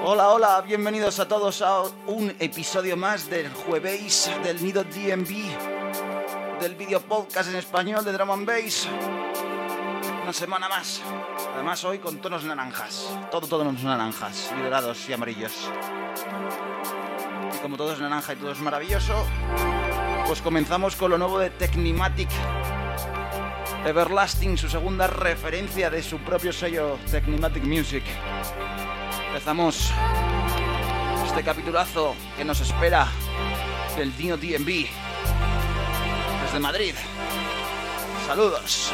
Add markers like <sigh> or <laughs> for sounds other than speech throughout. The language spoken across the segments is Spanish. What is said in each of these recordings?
Hola, hola, bienvenidos a todos a un episodio más del jueves del Nido DMV, del video podcast en español de Drum and Bass. Una semana más. Además hoy con tonos naranjas. Todo, tonos naranjas, y dorados y amarillos. Y como todo es naranja y todo es maravilloso, pues comenzamos con lo nuevo de Technimatic. Everlasting, su segunda referencia de su propio sello Technimatic Music. Empezamos este capitulazo que nos espera del Dino DMV desde Madrid. Saludos.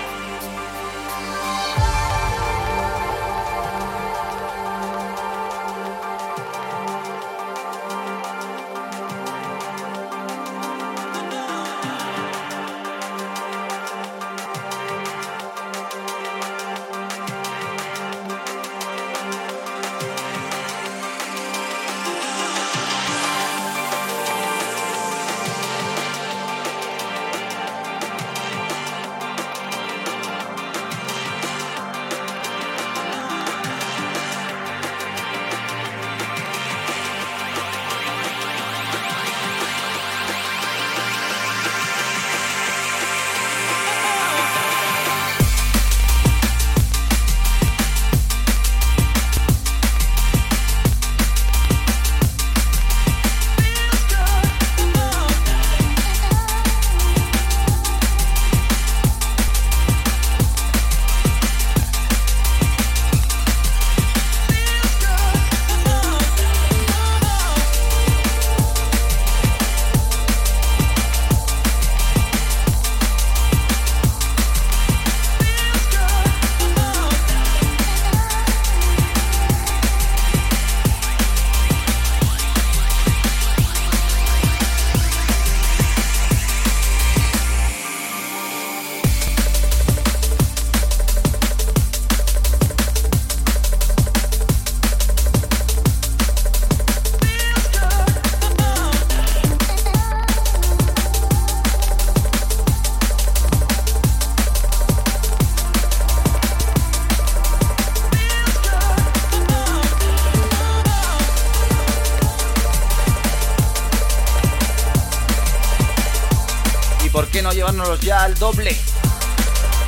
Ya al doble,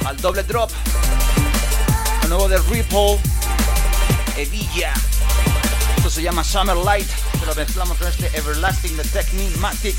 al doble drop. Lo nuevo de Ripple, Evilla. Esto se llama Summer Light. Se lo mezclamos con este Everlasting de Technimatic.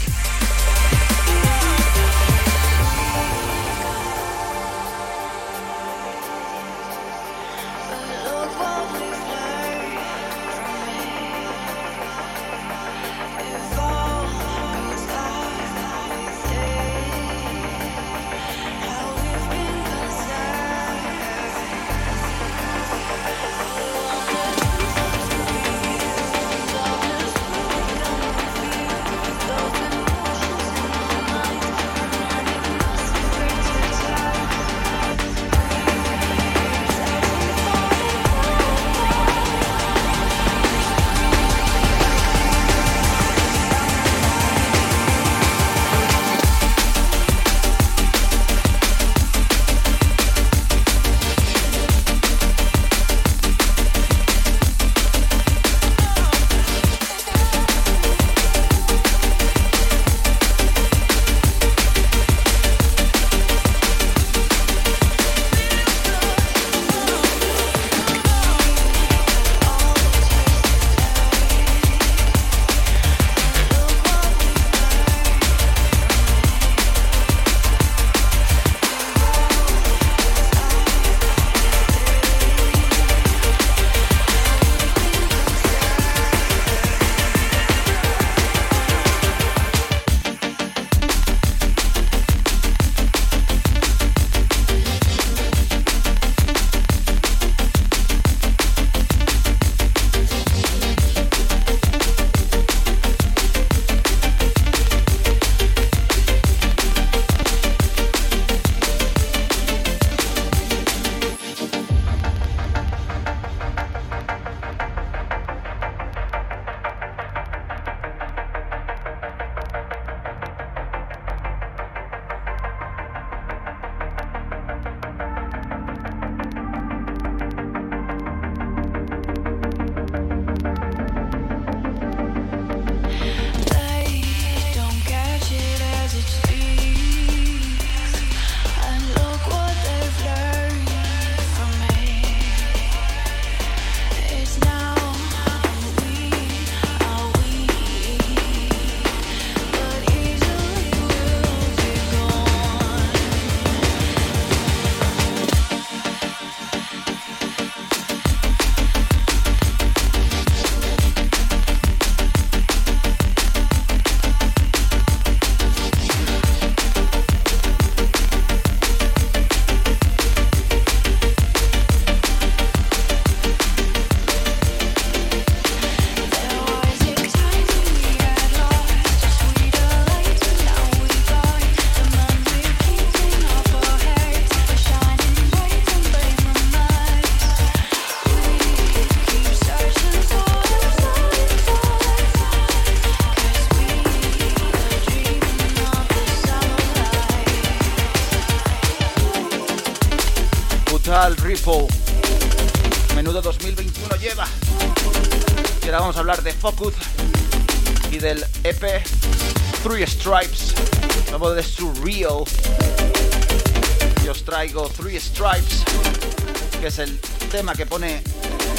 Tema que pone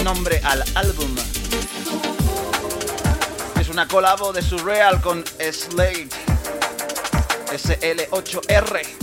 nombre al álbum. Es una colabo de Surreal con Slade SL8R.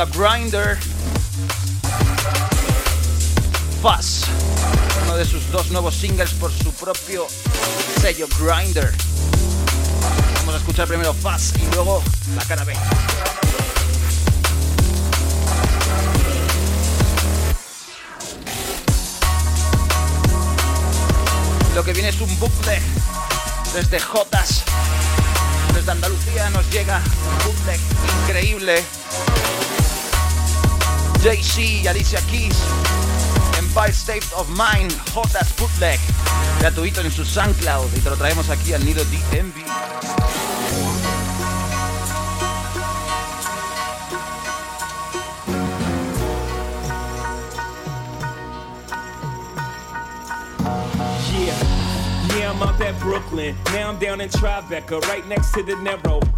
A Grinder. Fuzz, uno de sus dos nuevos singles por su propio sello Grinder. Vamos a escuchar primero Fuzz y luego la cara B. Lo que viene es un bootleg desde Jotas. Desde Andalucía nos llega un bootleg increíble JC y Alicia Keys. Empire State of Mind, Jotas Bootleg. Gratuito en su SoundCloud y te lo traemos aquí al nido DMV. I'm out at Brooklyn. Now I'm down in Tribeca, right next to the Narrow.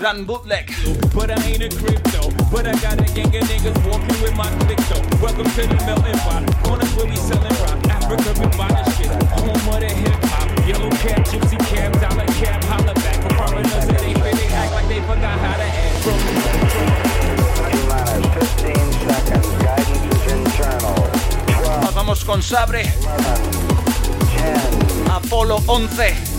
Grand bootleg. But I ain't a crypto. But I got a gang of niggas walking with my click though. Welcome to the melting pot. Corners where we selling rock. Africa been buying shit. Home of the hip hop. Yellow cap, gypsy cap, dollar cap, holla back. For foreigners and they fit, they act like they forgot how to act. From Minus 15 seconds. Guidance is internal. 12, Nos vamos con Sabre, 10. Apolo 11.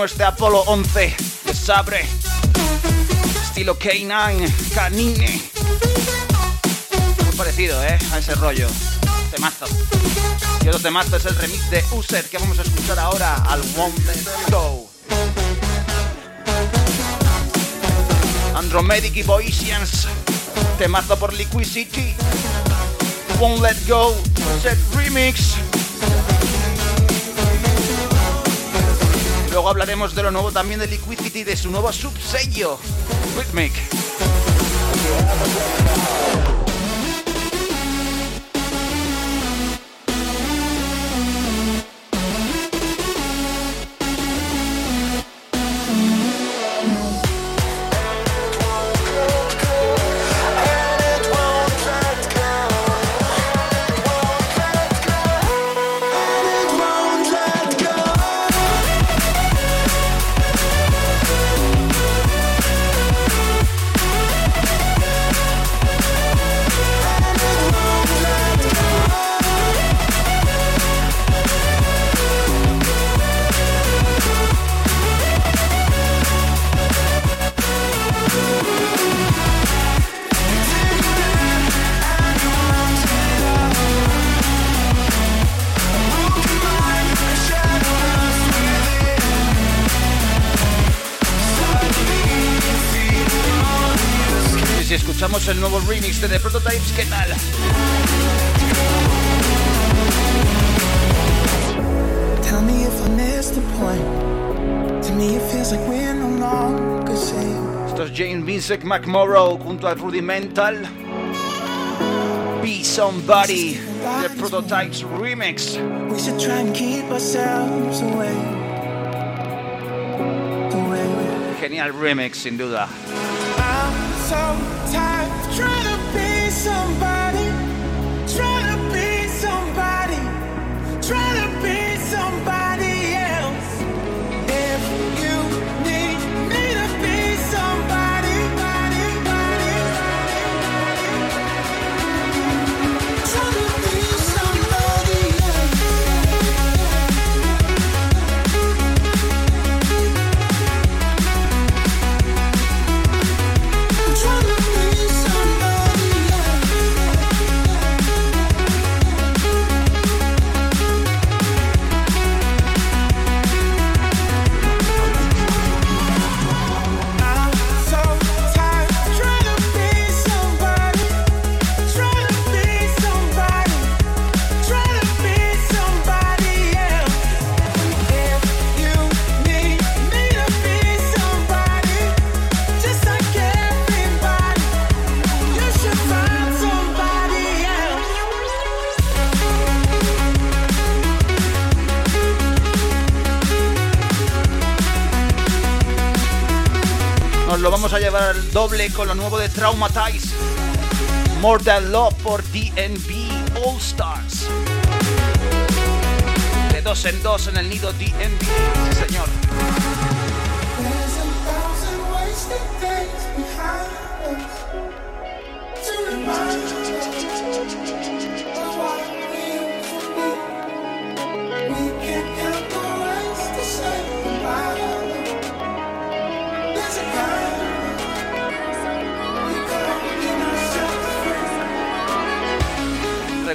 Buenísimo este Apolo 11 de Sabre. Estilo K9, Canine. Muy parecido, ¿eh? A ese rollo. Temazo. Y otro temazo es el remix de User que vamos a escuchar ahora al Won't Let Go. Andromedic y Boisians. Temazo por Liquid City. Won't Let Go. Set Remix. Luego hablaremos de lo nuevo también de Liquidity de su nuevo subsello, Rhythmic. El nuevo remix de The Prototypes, ¿qué tal? Tell me if I missed the point. To me, it feels like we're no longer safe. Esto es Jane Vincent McMorrow junto a Rudimental. Be Somebody, The Prototypes Remix. We should try and keep ourselves away. Away. Genial remix, sin duda. I'm so tired somebody. Doble con lo nuevo de Traumatize. More Than Love por DNB All Stars. De dos en dos en el nido DNB. Sí, señor.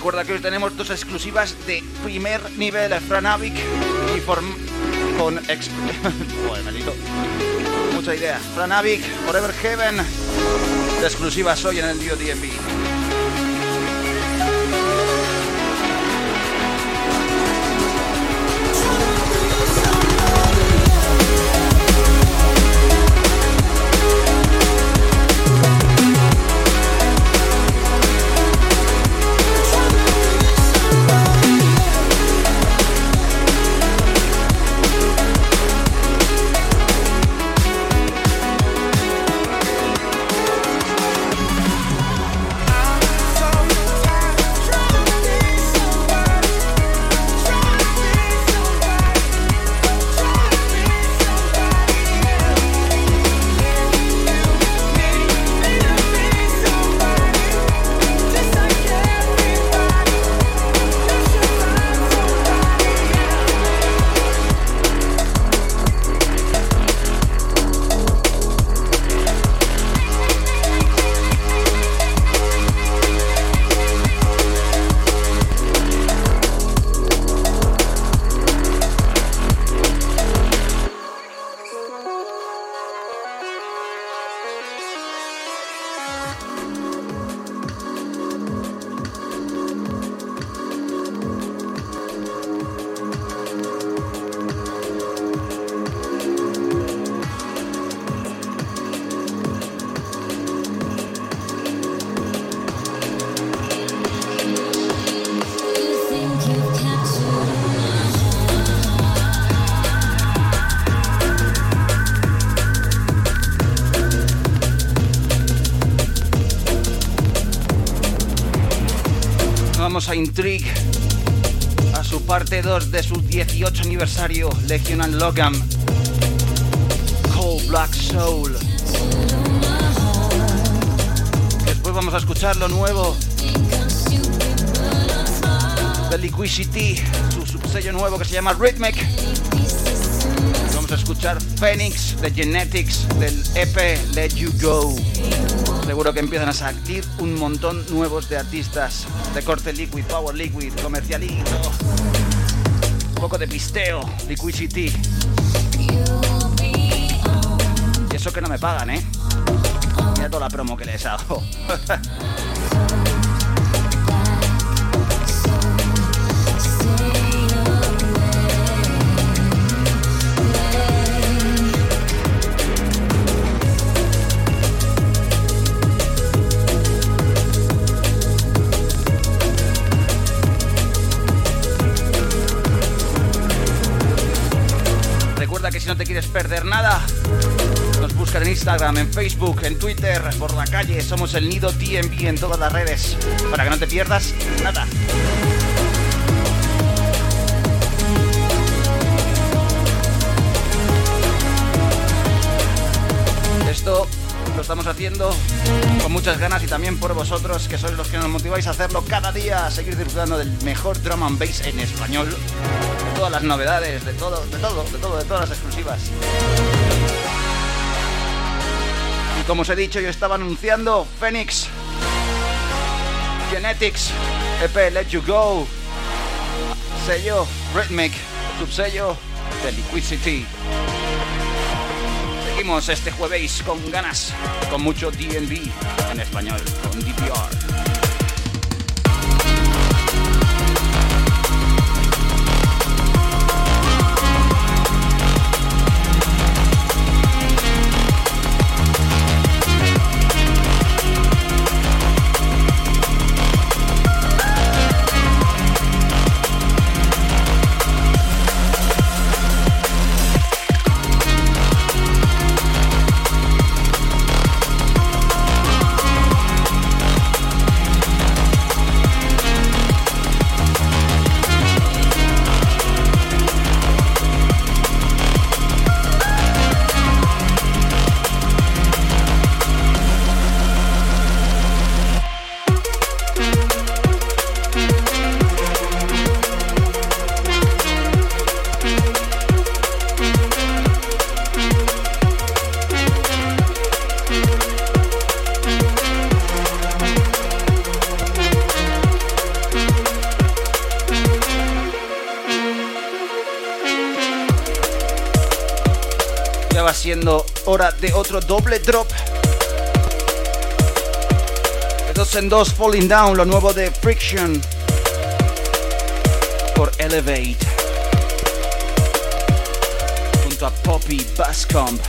Recuerda que hoy tenemos dos exclusivas de primer nivel, Franavic y con ex... <laughs> Mucha idea. Franavic, Forever Heaven, de exclusivas hoy en el Dio DMV. Legion and Logan, Cold Black Soul. Después vamos a escuchar lo nuevo de Liquidity, su subsello nuevo que se llama Rhythmic. Vamos a escuchar Phoenix de Genetics del EP Let You Go. Seguro que empiezan a salir un montón nuevos de artistas de corte liquid, power liquid, comercialito. Poco de pisteo, liquidity. Y eso que no me pagan, ¿eh? Mira toda la promo que les hago. <laughs> en Instagram, en Facebook, en Twitter, por la calle. Somos el Nido TMB en todas las redes para que no te pierdas nada. Esto lo estamos haciendo con muchas ganas y también por vosotros que sois los que nos motiváis a hacerlo cada día, a seguir disfrutando del mejor drum and bass en español todas las novedades, de todo, de todo, de todo, de todas las exclusivas. Como os he dicho, yo estaba anunciando Phoenix, Genetics, EP Let You Go, sello Rhythmic, subsello de Liquidity. Seguimos este jueves con ganas, con mucho DNB en español, con DPR. Otro doble drop. Dos en dos, Falling Down, lo nuevo de Friction por Elevate. Junto a Poppy Bascomb.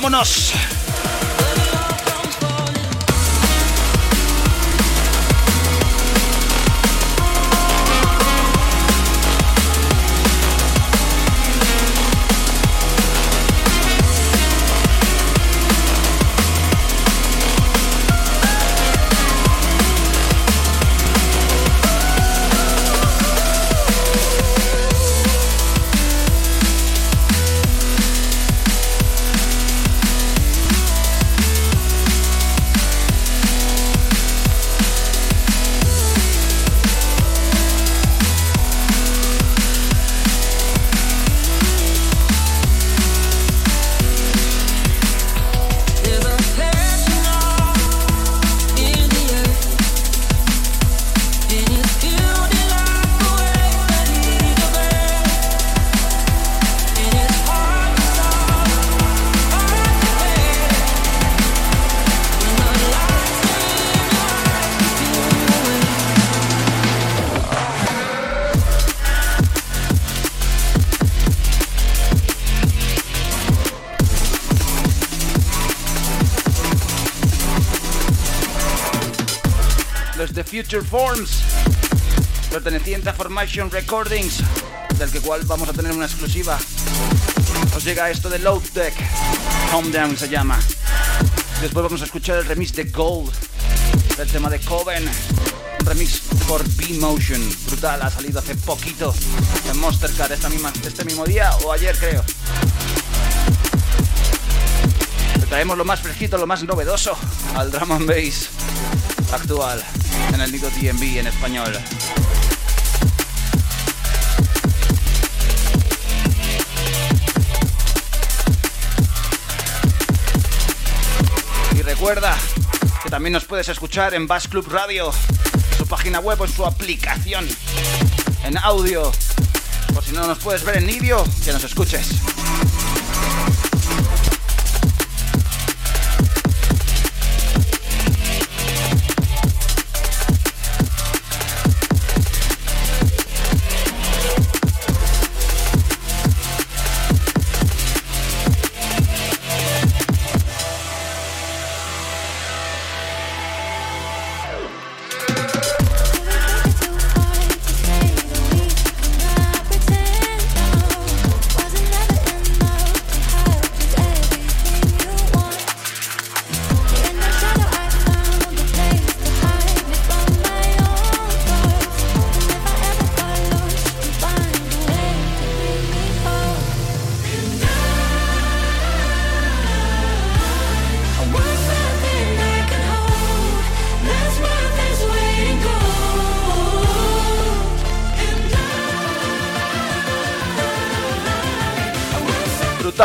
¡Vámonos! Forms, perteneciente a Formation Recordings, del que cual vamos a tener una exclusiva. Os llega esto de Load Deck, Calm Down se llama. Después vamos a escuchar el remix de Gold, del tema de Coven, un remix por B-Motion, brutal, ha salido hace poquito en Monstercard esta misma, este mismo día o ayer creo. Traemos lo más fresquito, lo más novedoso al drum and bass actual en el Nido DMV en español. Y recuerda que también nos puedes escuchar en Bass Club Radio, su página web o en su aplicación, en audio. Por si no nos puedes ver en vídeo, que nos escuches.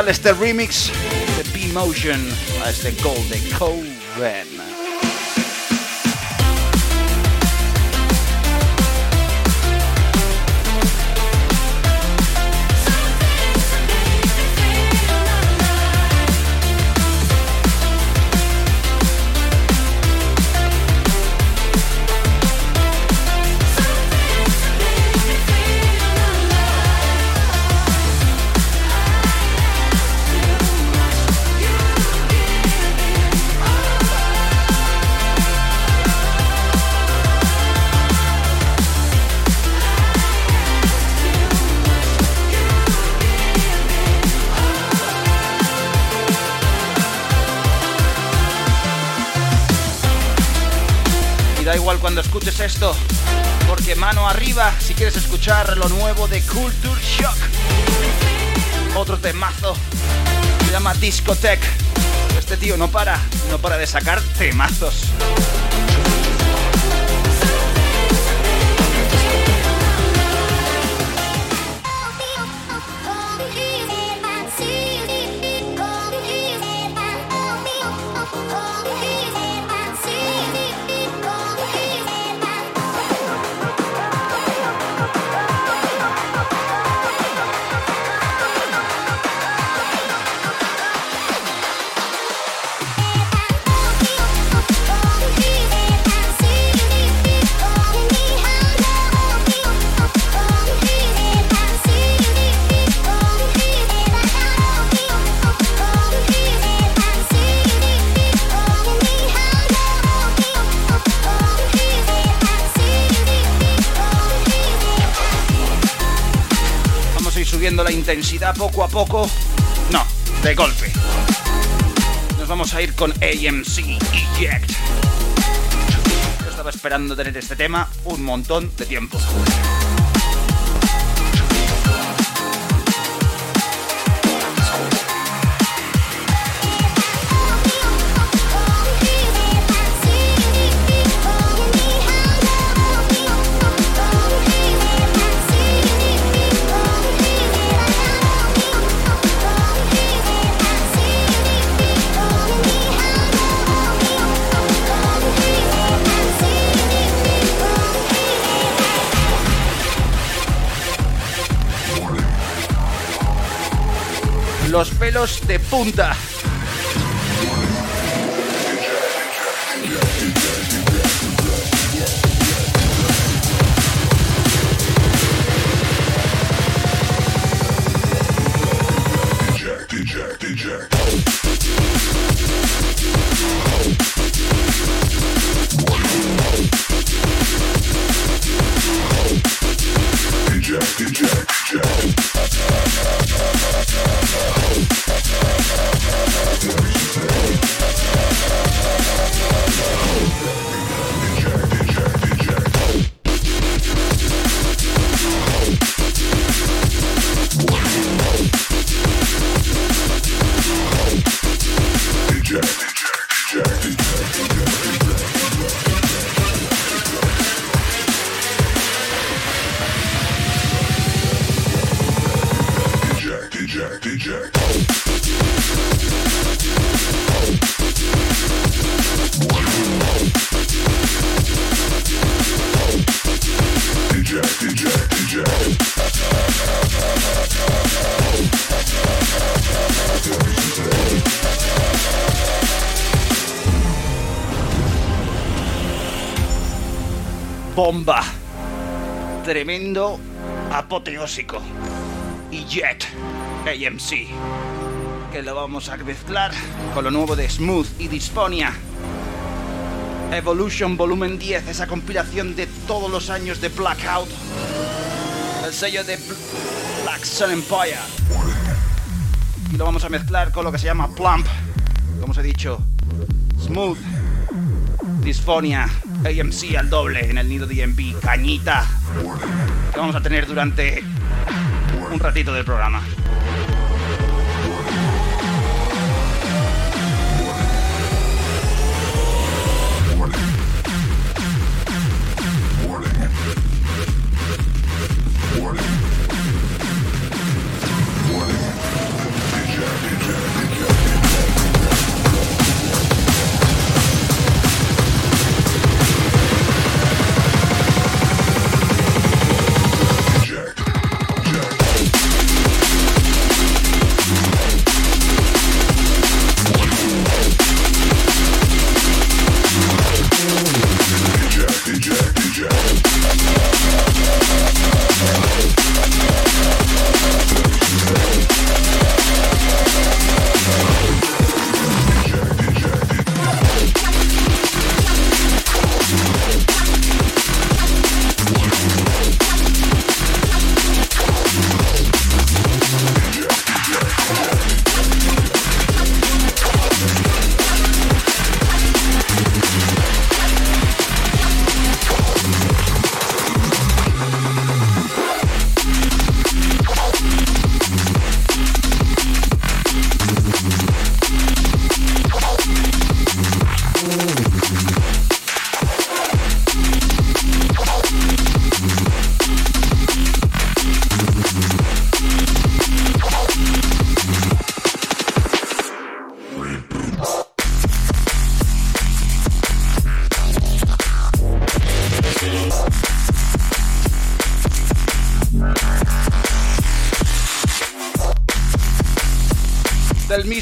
Este remix de B-Motion a este Gold de Coven. Escuches esto, porque mano arriba si quieres escuchar lo nuevo de Culture Shock. Otro temazo, se llama Discotech. Este tío no para, no para de sacar temazos. Intensidad poco a poco. No, de golpe. Nos vamos a ir con AMC Eject. Yo estaba esperando tener este tema un montón de tiempo. De punta. Tremendo, apoteósico. Y Jet, AMC. Que lo vamos a mezclar con lo nuevo de Smooth y Dysphonia. Evolution Volumen 10, esa compilación de todos los años de Blackout. El sello de Black Sun Empire. Y lo vamos a mezclar con lo que se llama Plump. Como os he dicho, Smooth, Dysphonia AMC al doble en el nido DMV, cañita, que vamos a tener durante un ratito del programa.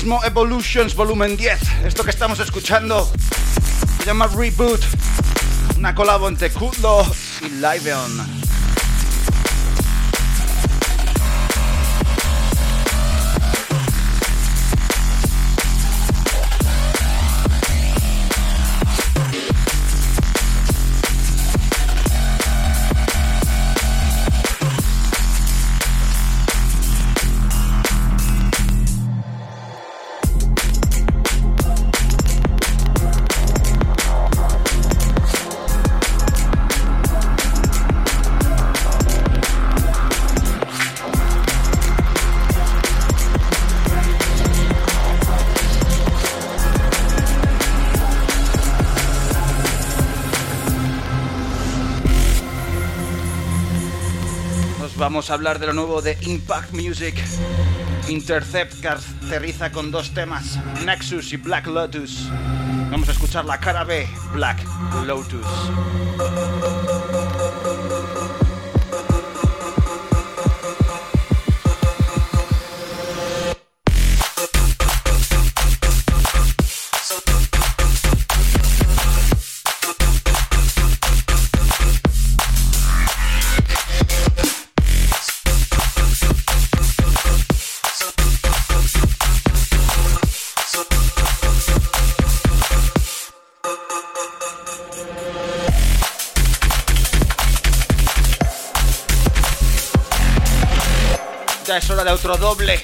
Mismo Evolutions Volumen 10. Esto que estamos escuchando se llama Reboot, una colabo entre Kudlo y Liveon. Vamos a hablar de lo nuevo de Impact Music. Intercept caracteriza con dos temas, Nexus y Black Lotus. Vamos a escuchar la cara B, Black Lotus. Otro doble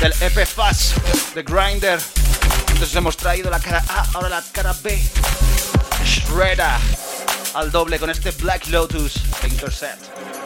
del EP Fast de Grinder. Entonces hemos traído la cara A, ahora la cara B. Shredder al doble con este Black Lotus Intercept.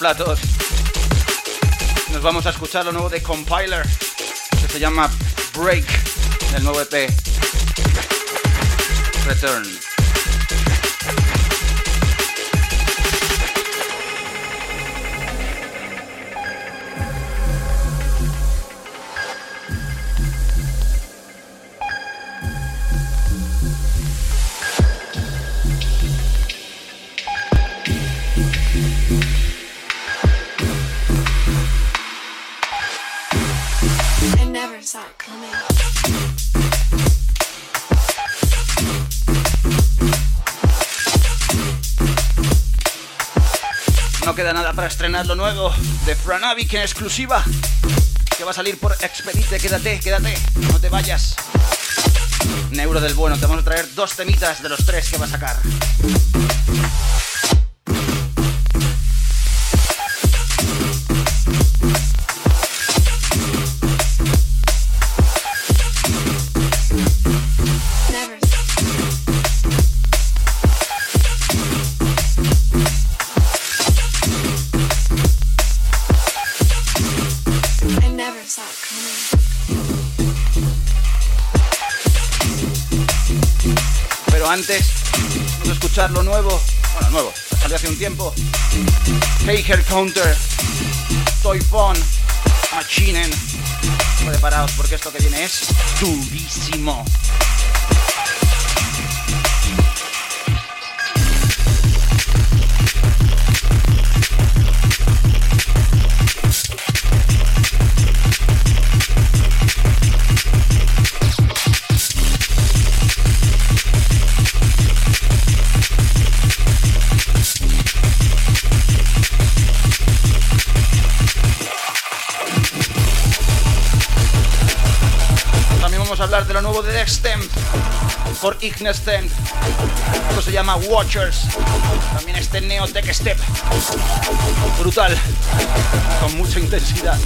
Platos. Nos vamos a escuchar lo nuevo de Compiler, que se llama Break, del nuevo EP Return. Para estrenar lo nuevo de Franavic en exclusiva. Que va a salir por Expedite. Quédate, quédate. No te vayas. Neuro del bueno. Te vamos a traer dos temitas de los tres que va a sacar. Lo nuevo. Bueno, nuevo, salió hace un tiempo. Hair Counter, Toy Phone, Machinen. Preparaos porque esto que viene es durísimo. Por Ignestem. Esto se llama Watchers. También este Neotech Step. Brutal. Con mucha intensidad.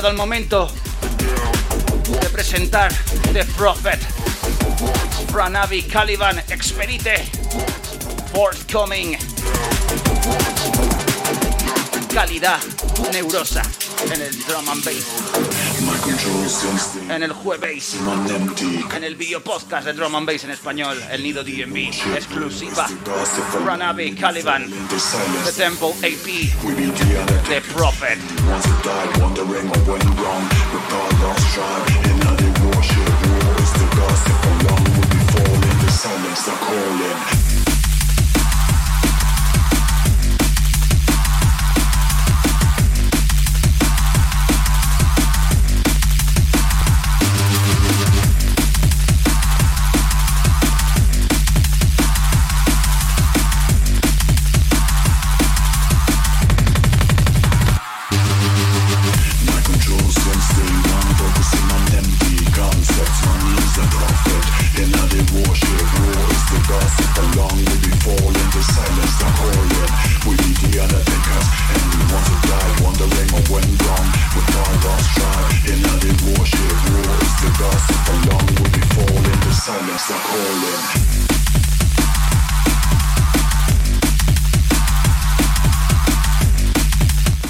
Llegado el momento de presentar The Prophet, Franavi Caliban Expedite, Forthcoming. Calidad neurosa en el drum and bass en el jueves, en el video podcast de Drum and Bass en español, el Nido DMV, exclusiva, Ranabe Caliban, The Temple AP, The Prophet.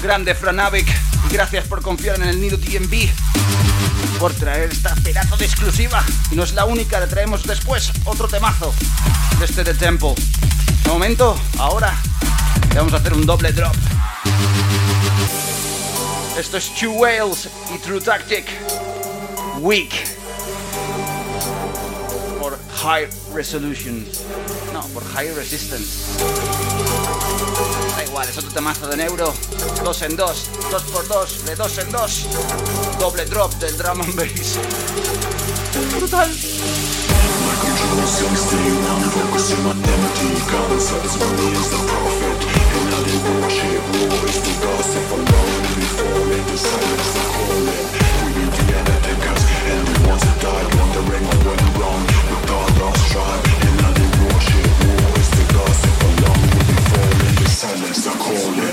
Grande Franavik y gracias por confiar en el Nido DMV por traer esta pedazo de exclusiva y no es la única, le traemos después otro temazo de este The Temple. Momento, ahora vamos a hacer un doble drop. Esto es Two Whales y True Tactic Weak por High Resolution. No, por High Resistance. Igual, es otro temazo de neuro. Dos en dos, dos por dos, de dos en dos. Doble drop del drum and bass. Brutal. Massacre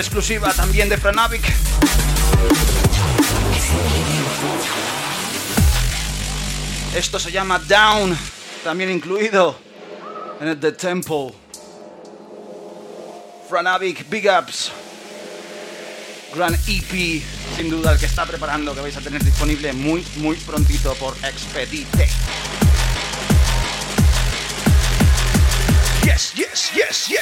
Exclusiva también de Franavic. Esto se llama Down, también incluido en el The Temple. Franavic Big Ups. Gran EP, sin duda el que está preparando, que vais a tener disponible muy, muy prontito por Expedite. Yes, yes, yes, yes.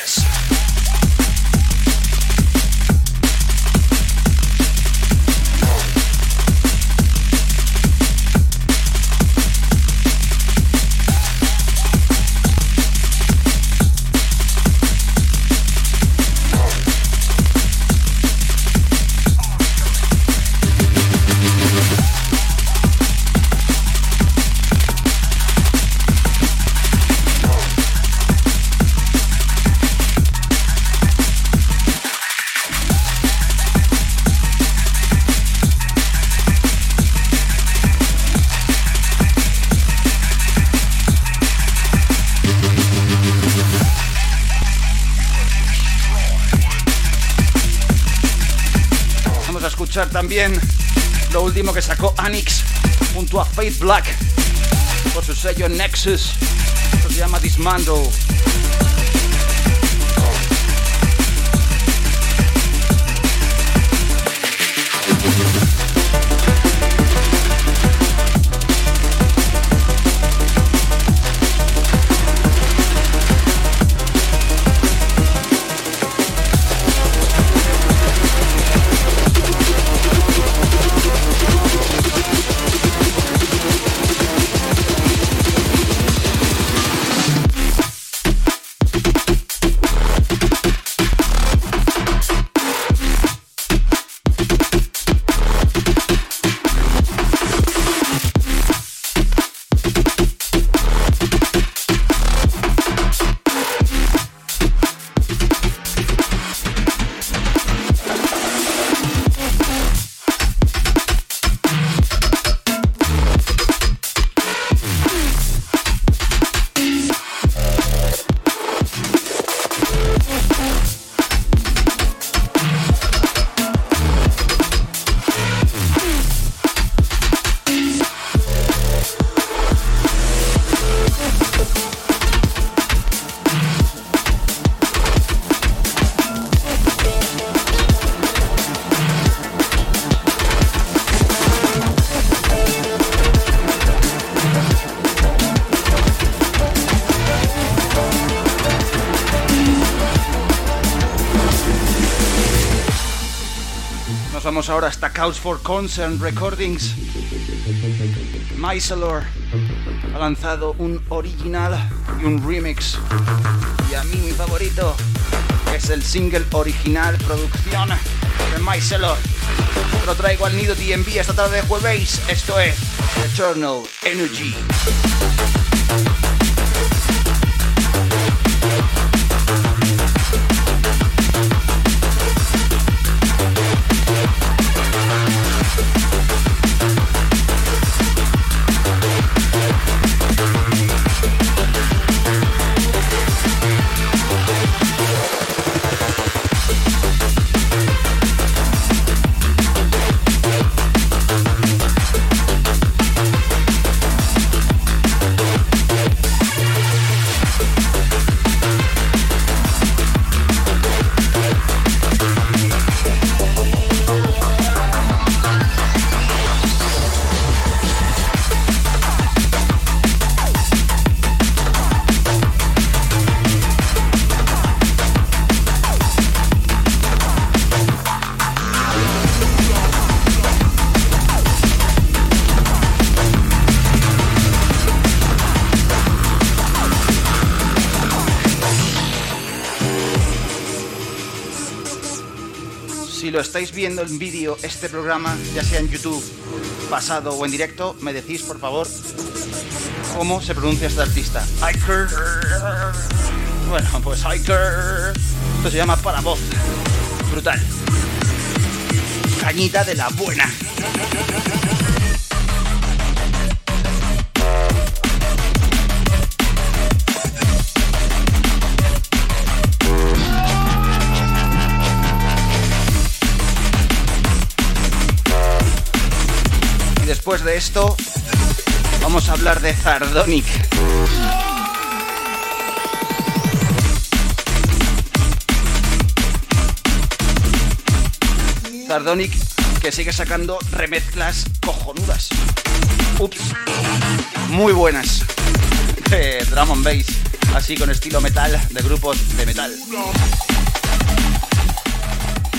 Escuchar también lo último que sacó Anix junto a Faith Black por su sello Nexus. Se llama Dismantle. For Concern Recordings. Mycelor ha lanzado un original y un remix. Y a mí mi favorito es el single original producción de Mycelor. Lo traigo al nido DMV esta tarde de jueves. Esto es Eternal Energy. Estáis viendo en vídeo, este programa, ya sea en YouTube, pasado o en directo, me decís, por favor, cómo se pronuncia este artista. Iker. Bueno, pues Iker. Esto se llama para voz. Brutal. Cañita de la buena. Después de esto vamos a hablar de Zardonic. Zardonic que sigue sacando remezclas cojonudas. Ups. Muy buenas. De drum and bass. Así con estilo metal de grupos de metal.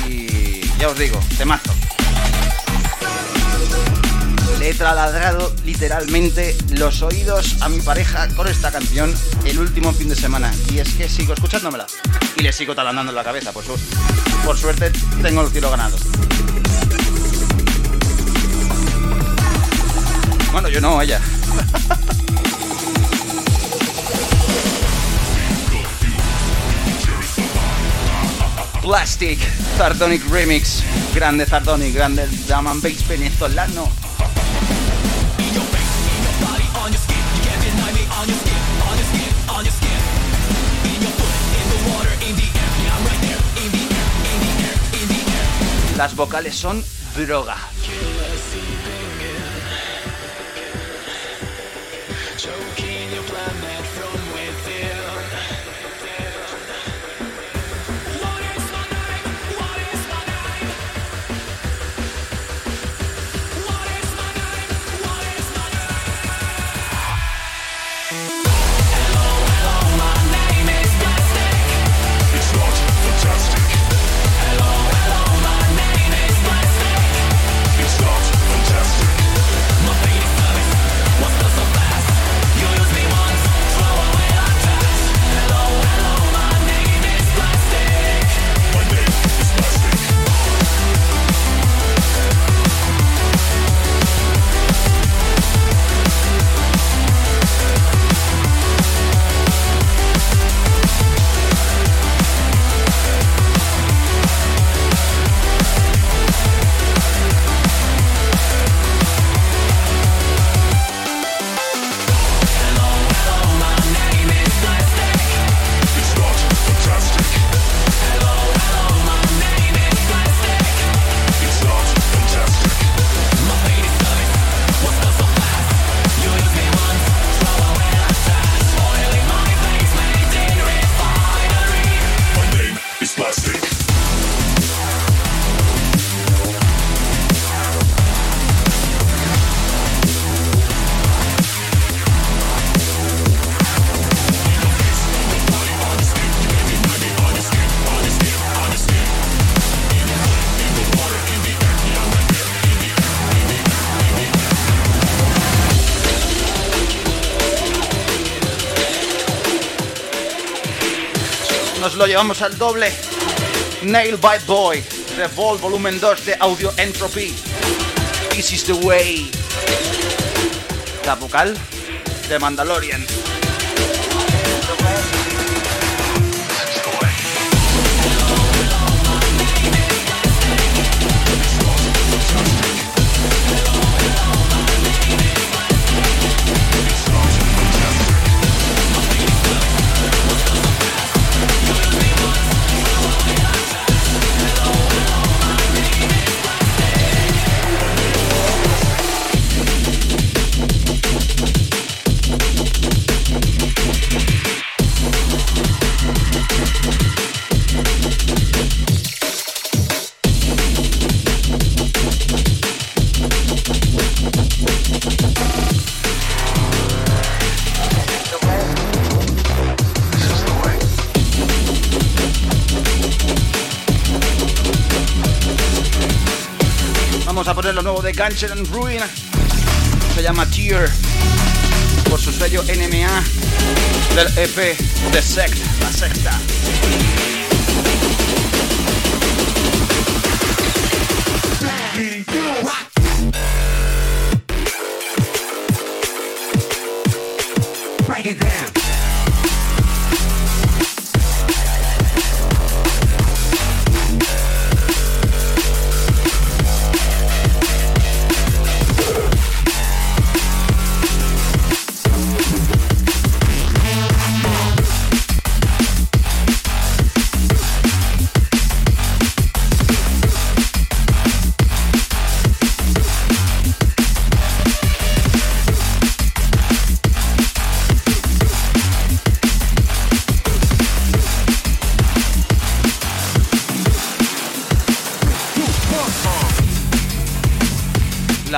Y ya os digo, temazo. Le he trasladado literalmente los oídos a mi pareja con esta canción el último fin de semana. Y es que sigo escuchándomela. Y le sigo talandando en la cabeza. Pues por suerte tengo el cielo ganado. Bueno, yo no, ella. <laughs> Plastic, Zardonic Remix, grande Zardonic, grande drum and bass venezolano. Las vocales son droga. Lo llevamos al doble. Nail Bite Boy, Revolve Volumen 2 de Audio Entropy. This is the way. La vocal de Mandalorian. Gunchen and Ruin. Se llama Tear. Por su sello NMA del EP The Sect, la sexta.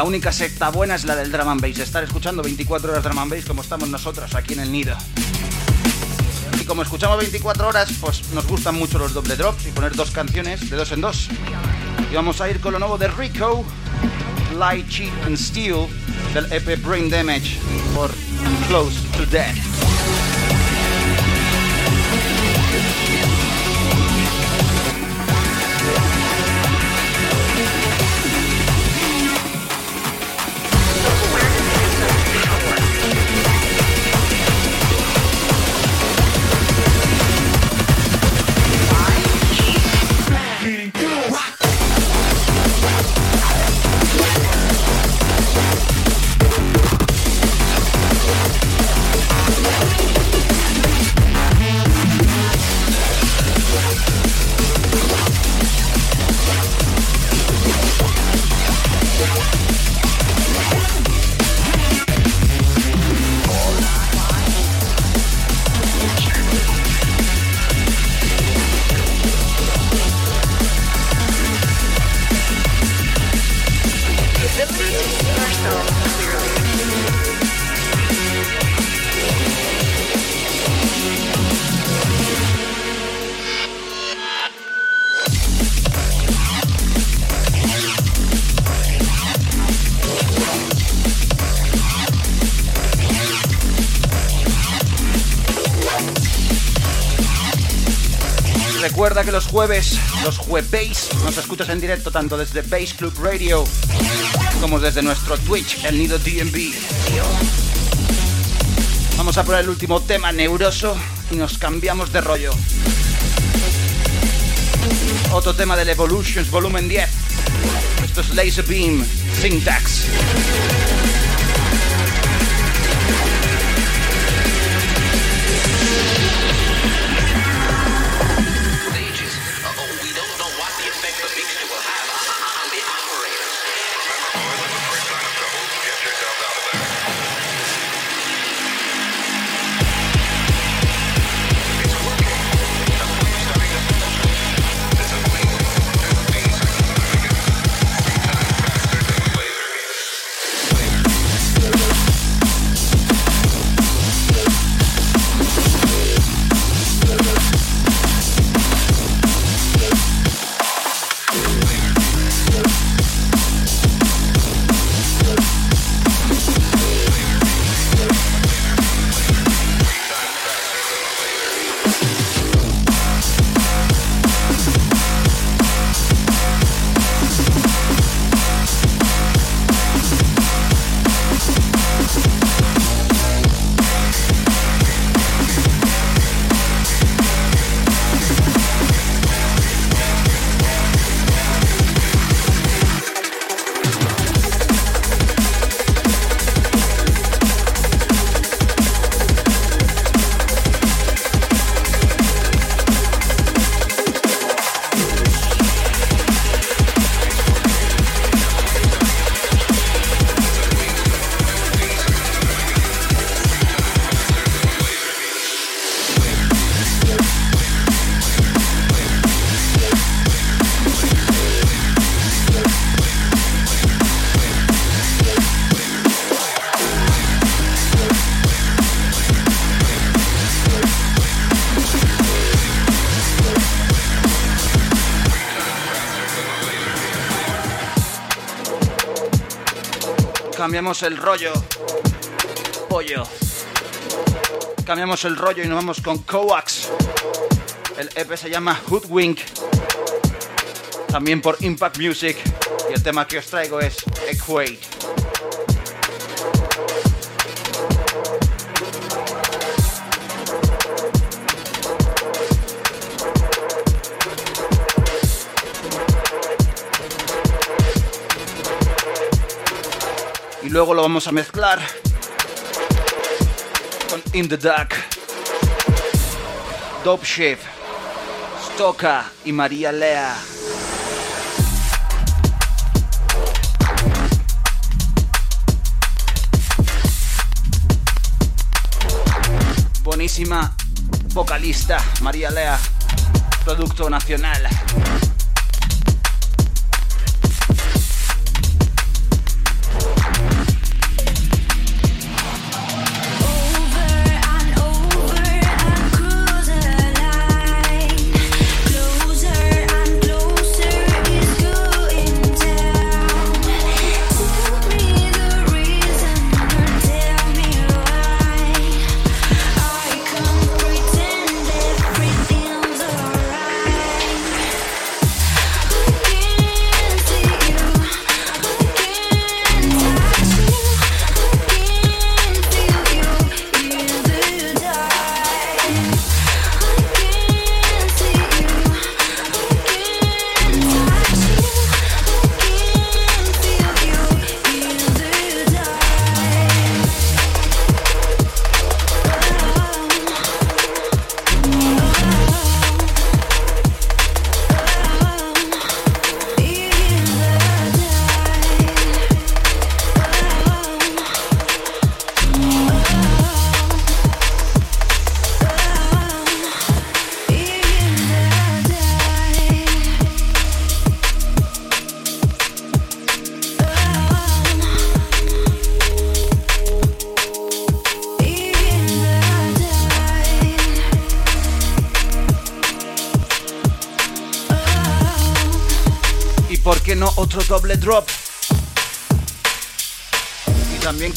La única secta buena es la del drum and bass. Estar escuchando 24 horas drum and bass como estamos nosotros aquí en el nido. Y como escuchamos 24 horas, pues nos gustan mucho los doble drops y poner dos canciones de dos en dos. Y vamos a ir con lo nuevo de Rico, Light, Cheat and Steal, del EP Brain Damage por Close to Death. Los jueves, los jueves, nos escuchas en directo tanto desde Bass Club Radio como desde nuestro Twitch, el Nido DMV. Vamos a poner el último tema neuroso y nos cambiamos de rollo. Otro tema del Evolutions Volumen 10. Esto es Laser Beam Syntax. Cambiamos el rollo. Pollo. Cambiamos el rollo y nos vamos con Coax. El EP se llama Hoodwink. También por Impact Music. Y el tema que os traigo es Equate. Luego lo vamos a mezclar con In the Dark, Dope Shift, Stoka y María Lea. Buenísima vocalista María Lea, producto nacional.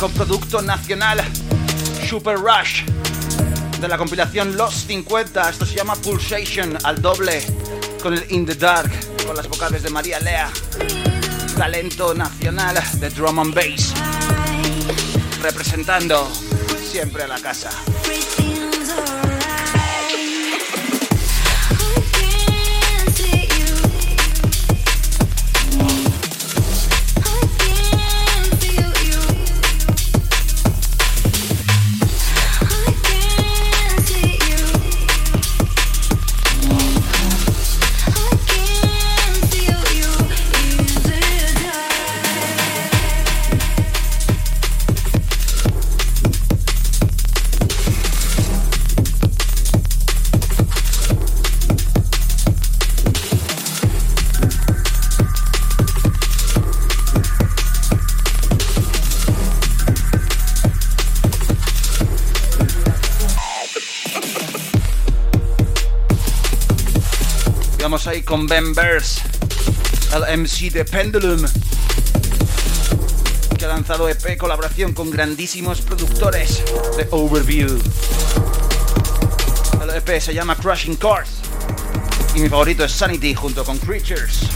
Producto nacional, Super Rush, de la compilación Los 50. Esto se llama Pulsation al doble, con el In the Dark, con las vocales de María Lea. Talento nacional de drum and bass, representando siempre a la casa. Ahí con Ben el MC de Pendulum, que ha lanzado EP colaboración con grandísimos productores de Overview. El EP se llama Crushing Cars. Y mi favorito es Sanity junto con Creatures.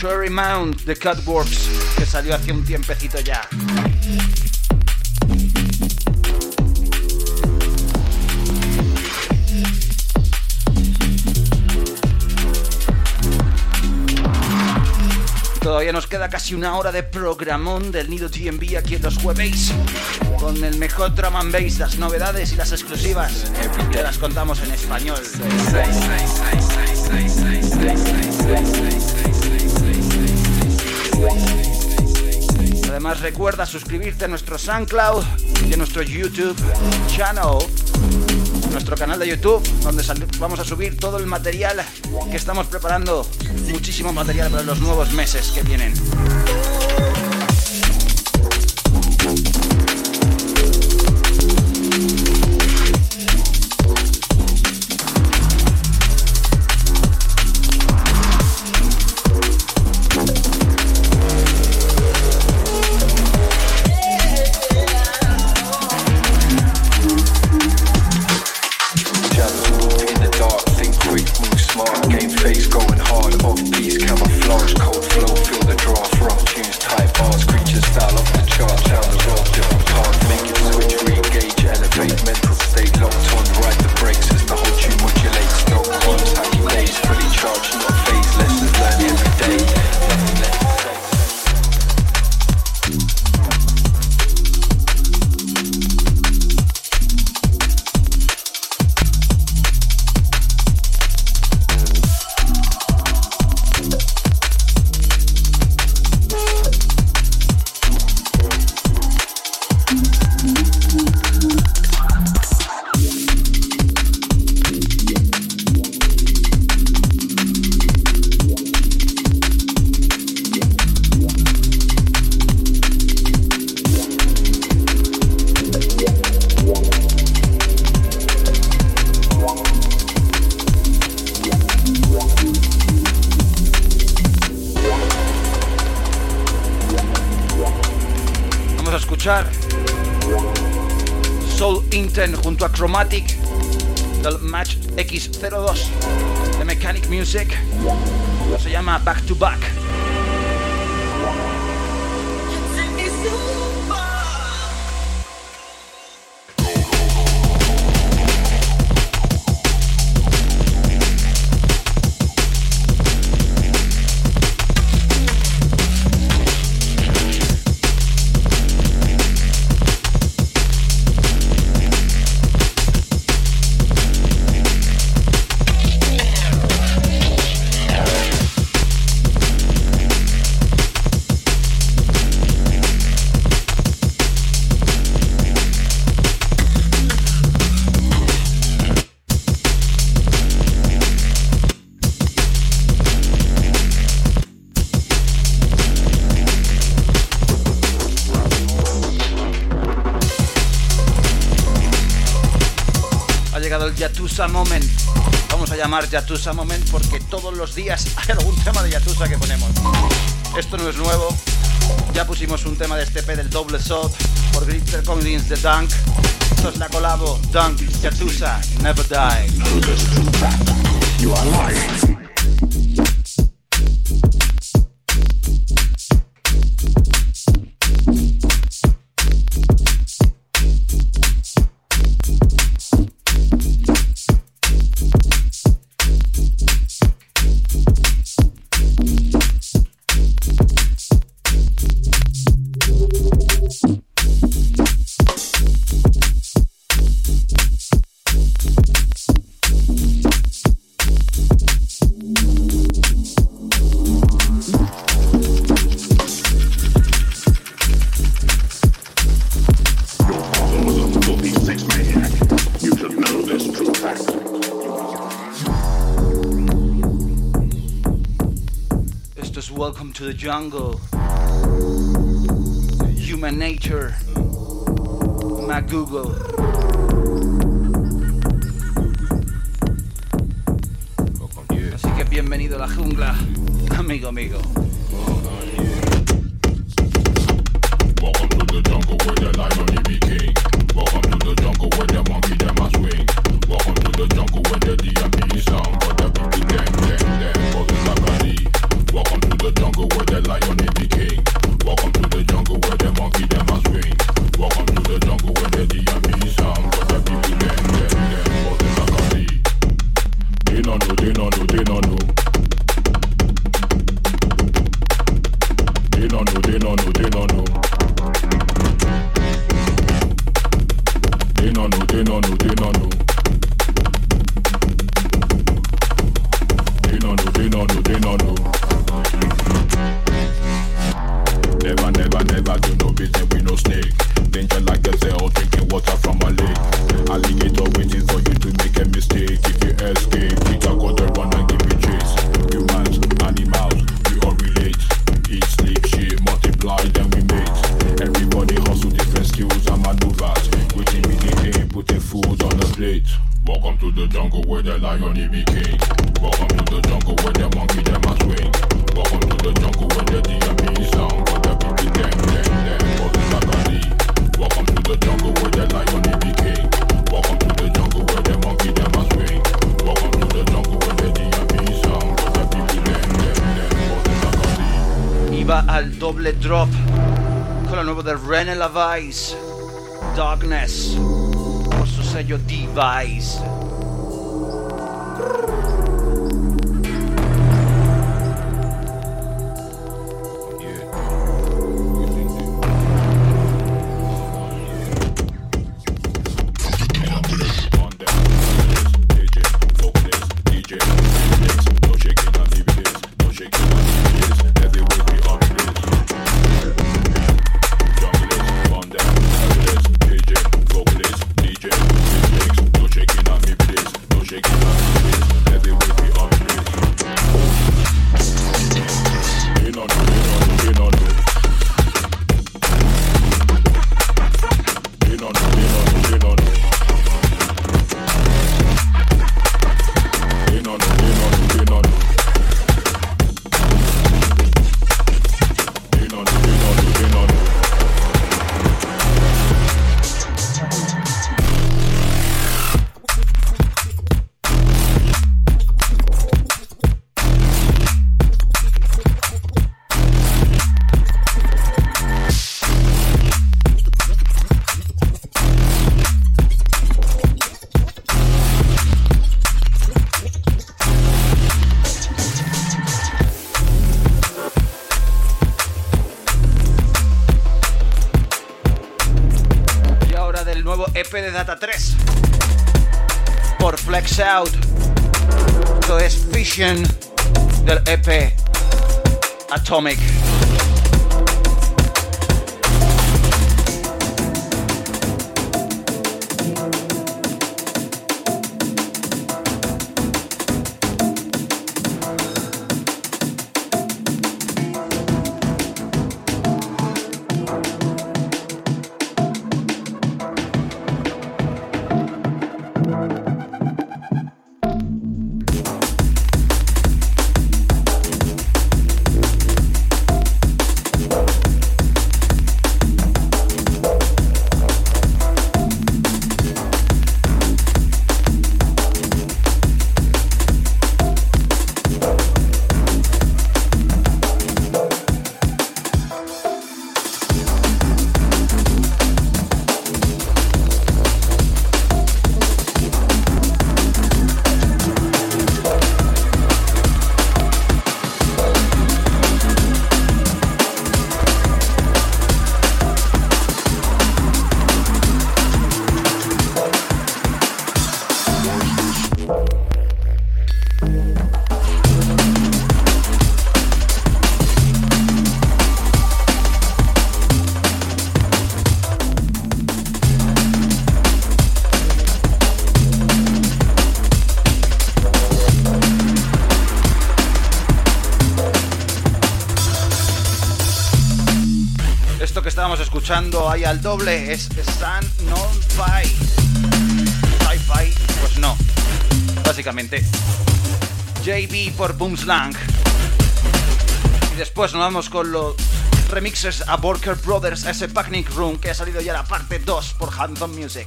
Cherry Mount de Cutworks, que salió hace un tiempecito ya. Todavía nos queda casi una hora de programón del Nido TMB aquí en los jueves con el mejor drum and bass, las novedades y las exclusivas que las contamos en español. Además recuerda suscribirte a nuestro SoundCloud y a nuestro YouTube channel, nuestro canal de YouTube, donde vamos a subir todo el material que estamos preparando, muchísimo material para los nuevos meses que vienen. junto a del Match X02. Yatusa Moment. Vamos a llamar Yatusa Moment porque todos los días <laughs> hay algún tema de Yatusa que ponemos. Esto no es nuevo. Ya pusimos un tema de este P del doble shot por Glitter Collins de Dunk. Esto es la colabo Dunk Yatusa Never Die. Welcome to the jungle. Human nature. My Google. Así que bienvenido a la jungla, <laughs> amigo, amigo. peace. del EP Atomic. Escuchando ahí al doble es Stan Non Fi. Fi-Fi, pues no. Básicamente. JB por Boomslang. Y después nos vamos con los remixes a Borker Brothers, ese Picnic Room que ha salido ya la parte 2 por Handsome Music.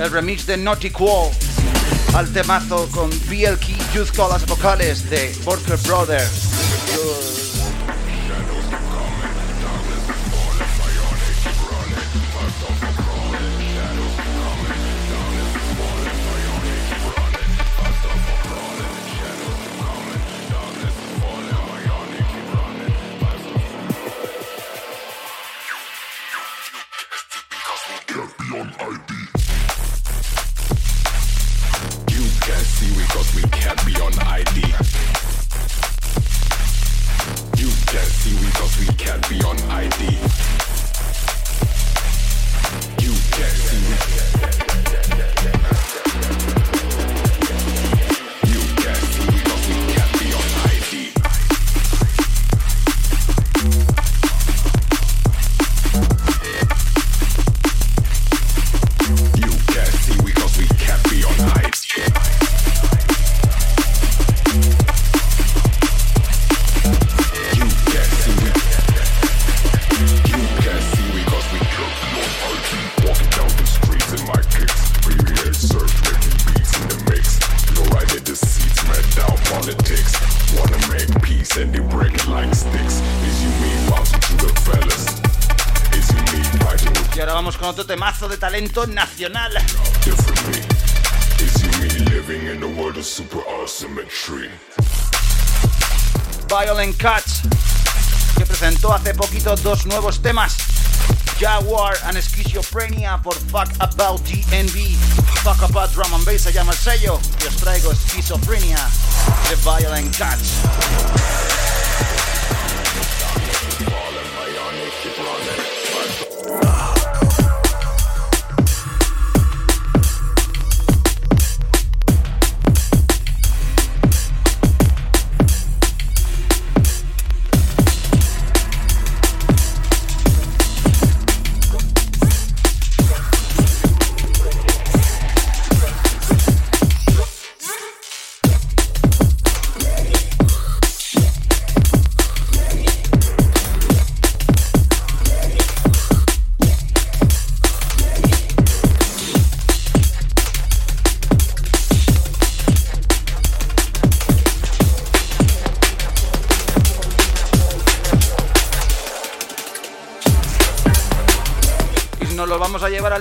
El remix de Naughty Quo al temazo con BLK Youth las vocales de Borker Brothers. De talento nacional. Violent Cuts, que presentó hace poquito dos nuevos temas. Jaguar and Schizophrenia por Fuck About DNB. Fuck About Drum and Bass se llama el sello. Y os traigo Schizophrenia de Violent Cuts.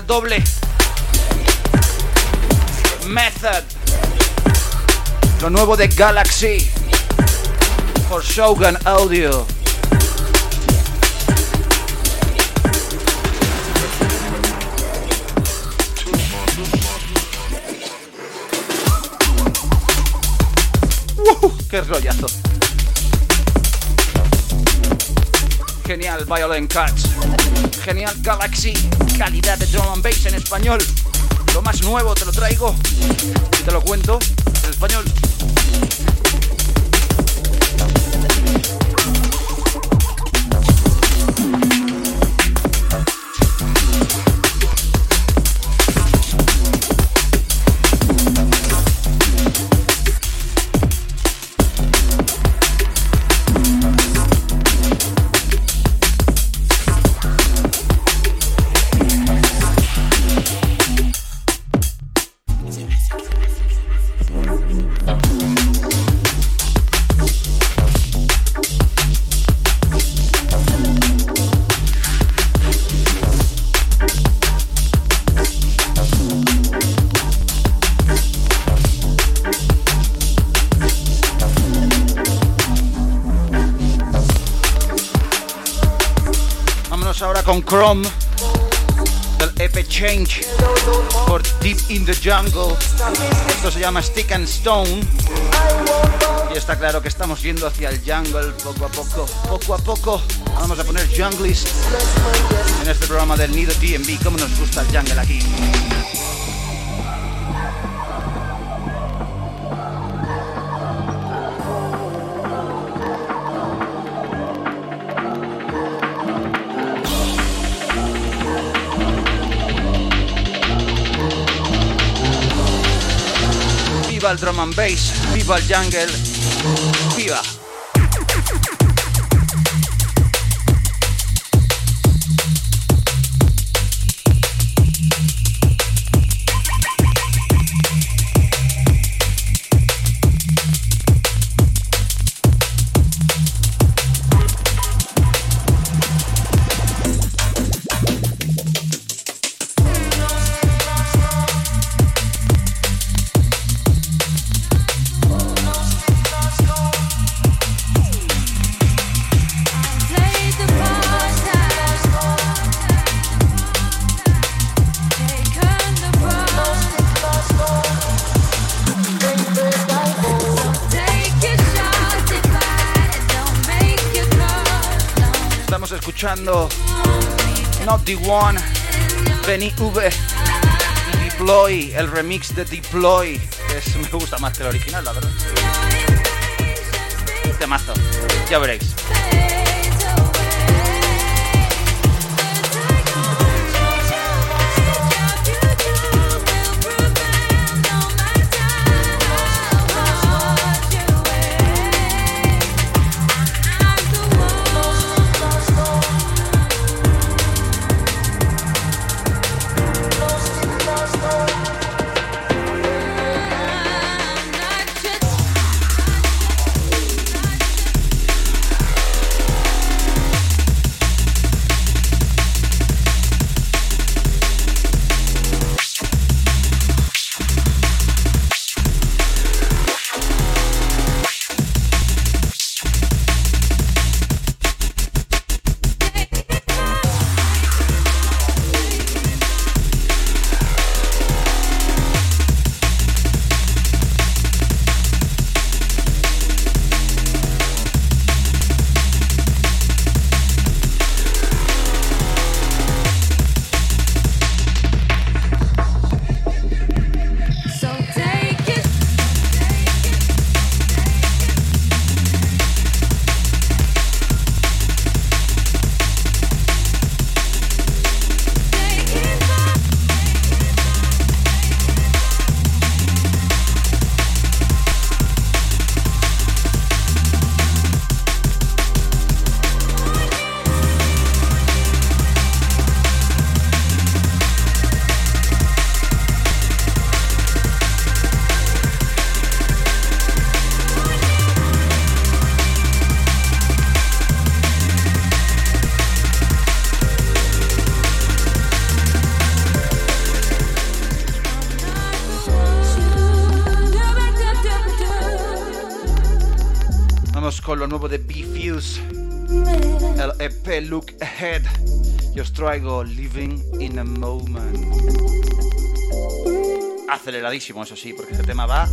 Doble. Method. Lo nuevo de Galaxy. Por Shogun Audio. ¡Qué rollazo! Genial Violent Cuts. Genial Galaxy. Calidad de drum and bass en español. Lo más nuevo te lo traigo y te lo cuento en español. Chrome del EP Change por Deep in the Jungle. Esto se llama Stick and Stone. Y está claro que estamos yendo hacia el jungle poco a poco. Poco a poco vamos a poner junglist en este programa del Nido DMV. Como nos gusta el jungle aquí. Viva el drum and bass, viva el jungle, viva. D1, Benny V Deploy, el remix de Deploy, que es, me gusta más que el original, la verdad. Temazo, ya veréis. Aceleradísimo, eso sí, porque este tema va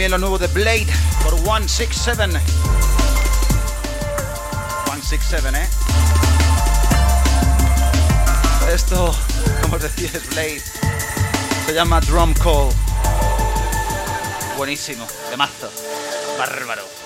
también lo nuevo de Blade por 167. 167, ¿eh? Esto, como os decía, es Blade. Se llama Drum Call. Buenísimo, de mazo. Bárbaro.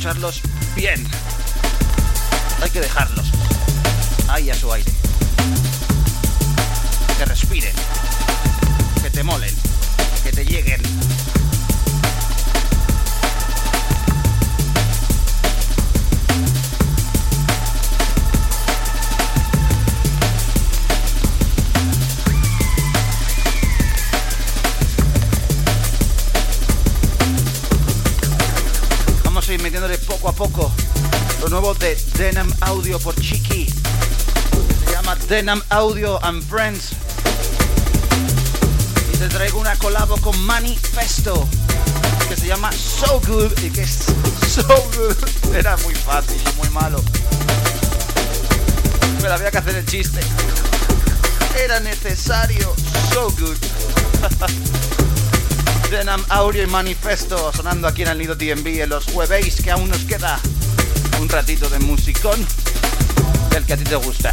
Escucharlos Audio and Friends. Y te traigo una colabo con Manifesto que se llama So Good y que es So Good. <laughs> Era muy fácil y muy malo. Pero había que hacer el chiste. Era necesario So Good. <laughs> Denham Audio y Manifesto sonando aquí en el Nido DMV en los jueves que aún nos queda un ratito de musicón del que a ti te gusta.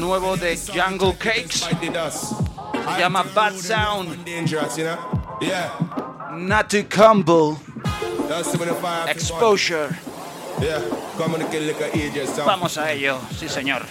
Lo nuevo de Jungle Cakes. Se llama Bad Sound. Not to Combo. Exposure. Vamos a ello, sí señor.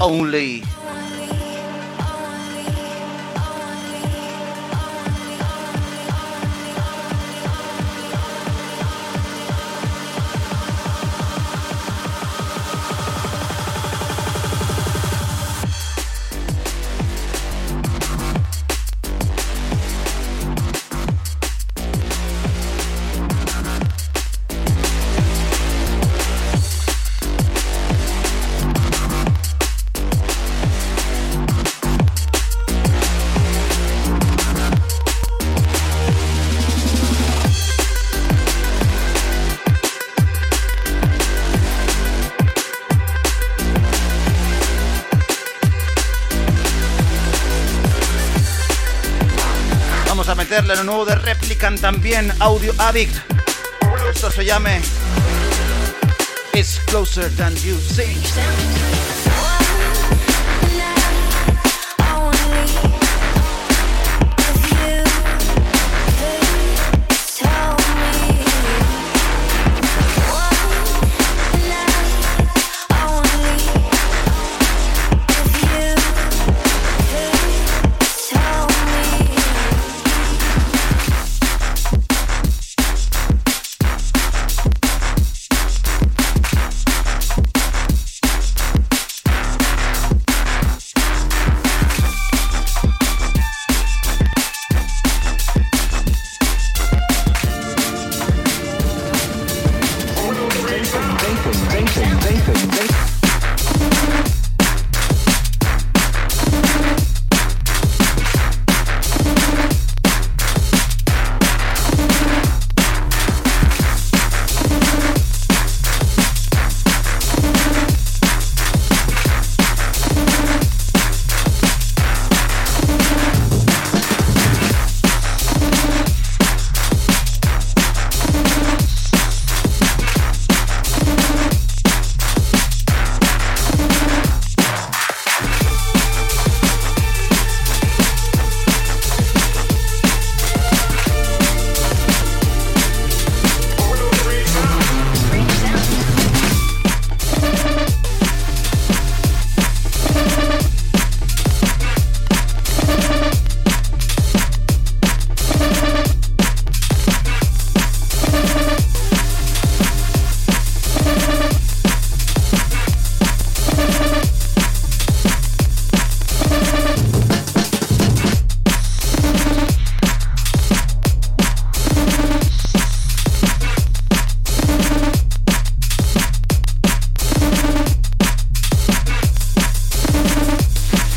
only Only. lo nuevo de Replicant también, Audio Addict. Esto se llame It's Closer Than You See.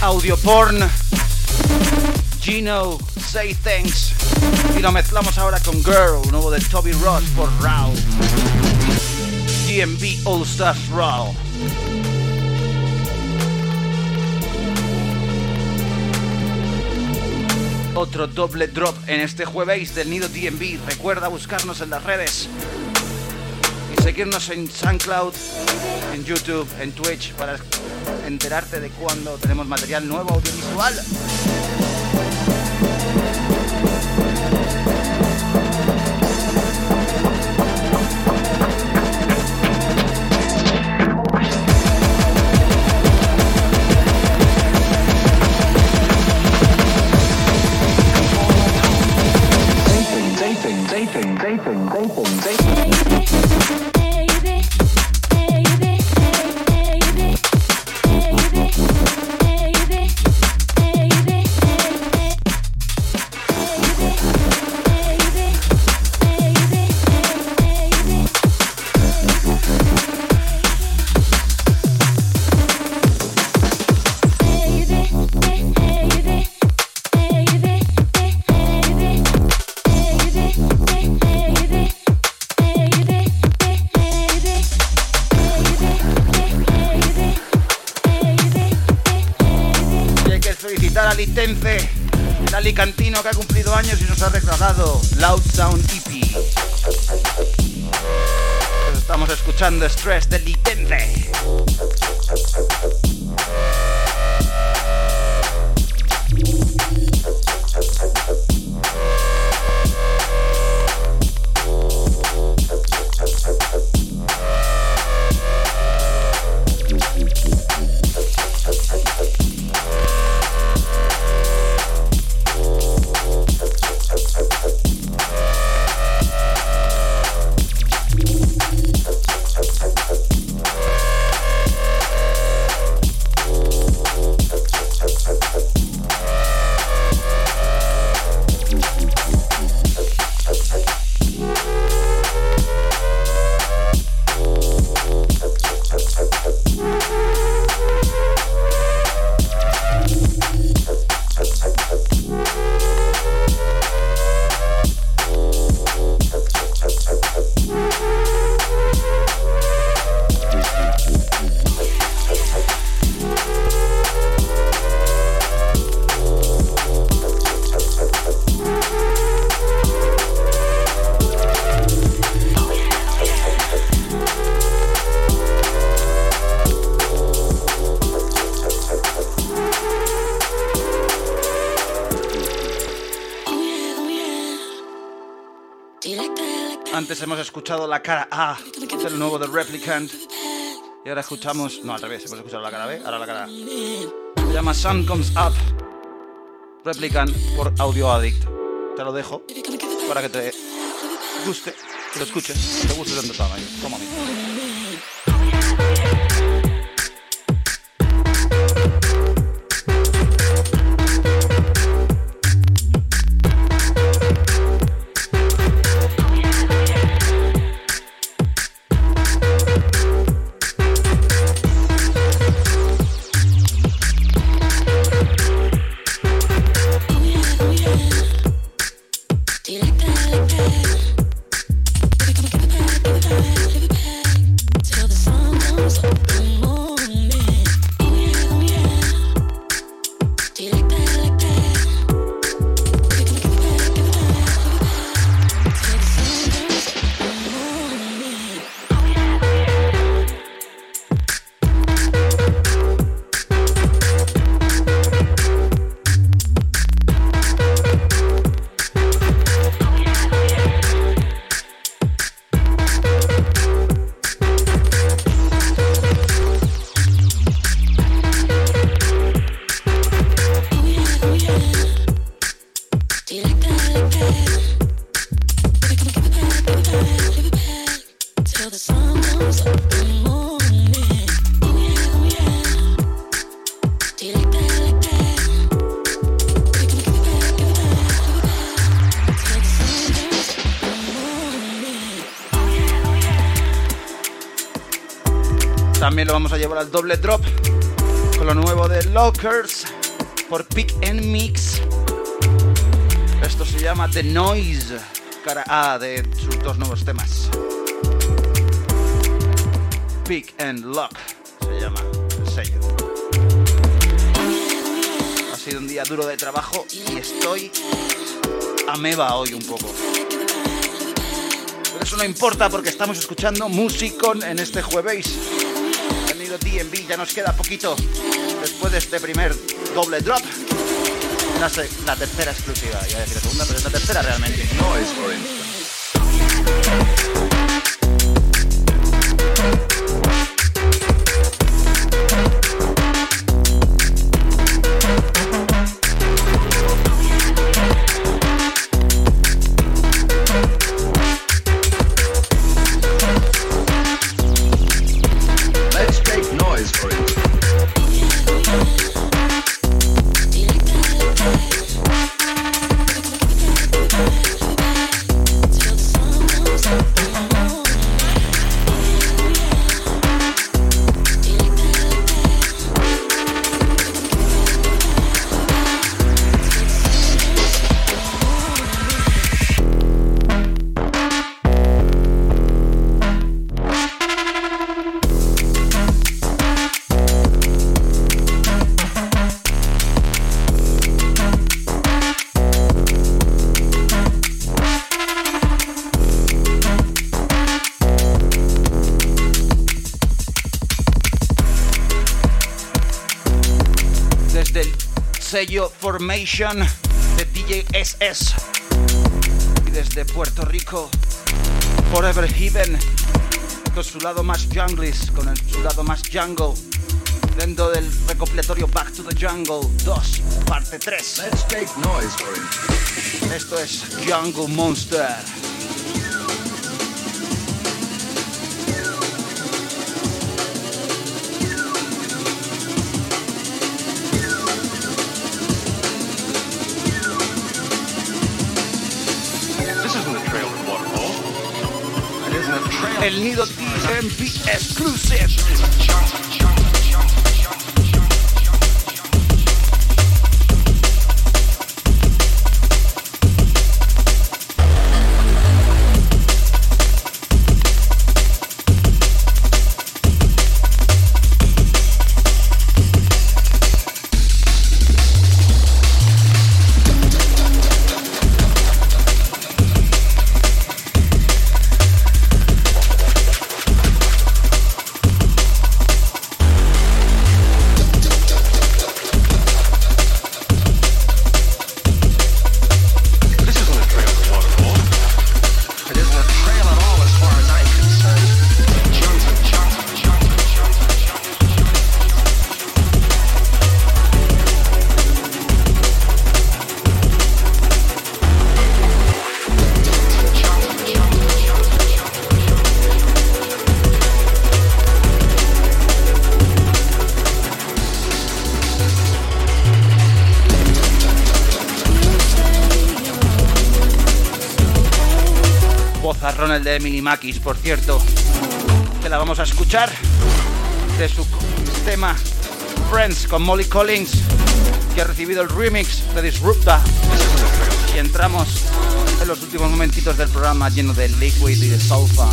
Porn, Gino, Say Thanks. Y lo mezclamos ahora con Girl, nuevo de Toby Ross por Raw. DMV All Stars Raw. Otro doble drop en este jueves del Nido DMV. Recuerda buscarnos en las redes y seguirnos en SoundCloud, en YouTube, en Twitch para enterarte de cuando tenemos material nuevo audiovisual. Escuchando Stress de escuchado la cara A del nuevo The Replicant. Y ahora escuchamos. No, al revés, hemos escuchado la cara B, ahora la cara A. Se llama Sun Comes Up. Replicant por Audio Addict. Te lo dejo para que te guste, que lo escuches, te guste tanto como a mí. Doble drop con lo nuevo de Lockers por Pick and Mix. Esto se llama The Noise, cara A de sus dos nuevos temas. Pick and Lock se llama el. Ha sido un día duro de trabajo y estoy ameba hoy un poco. Pero eso no importa porque estamos escuchando Musicon en este jueves. Ya nos queda poquito después de este primer doble drop. La, la tercera exclusiva, ya decir la segunda, pero es la tercera realmente. No es Formation de DJ SS. Y desde Puerto Rico, Forever Heaven, con su lado más junglis, con su lado más jungle, dentro del recopilatorio Back to the Jungle 2, parte 3. Esto es Jungle Monster. El nido TMP Exclusive. De Emily Makis, por cierto, que la vamos a escuchar de su tema Friends con Molly Collins, que ha recibido el remix de Disrupta. Y entramos en los últimos momentitos del programa lleno de liquid y de soulfun.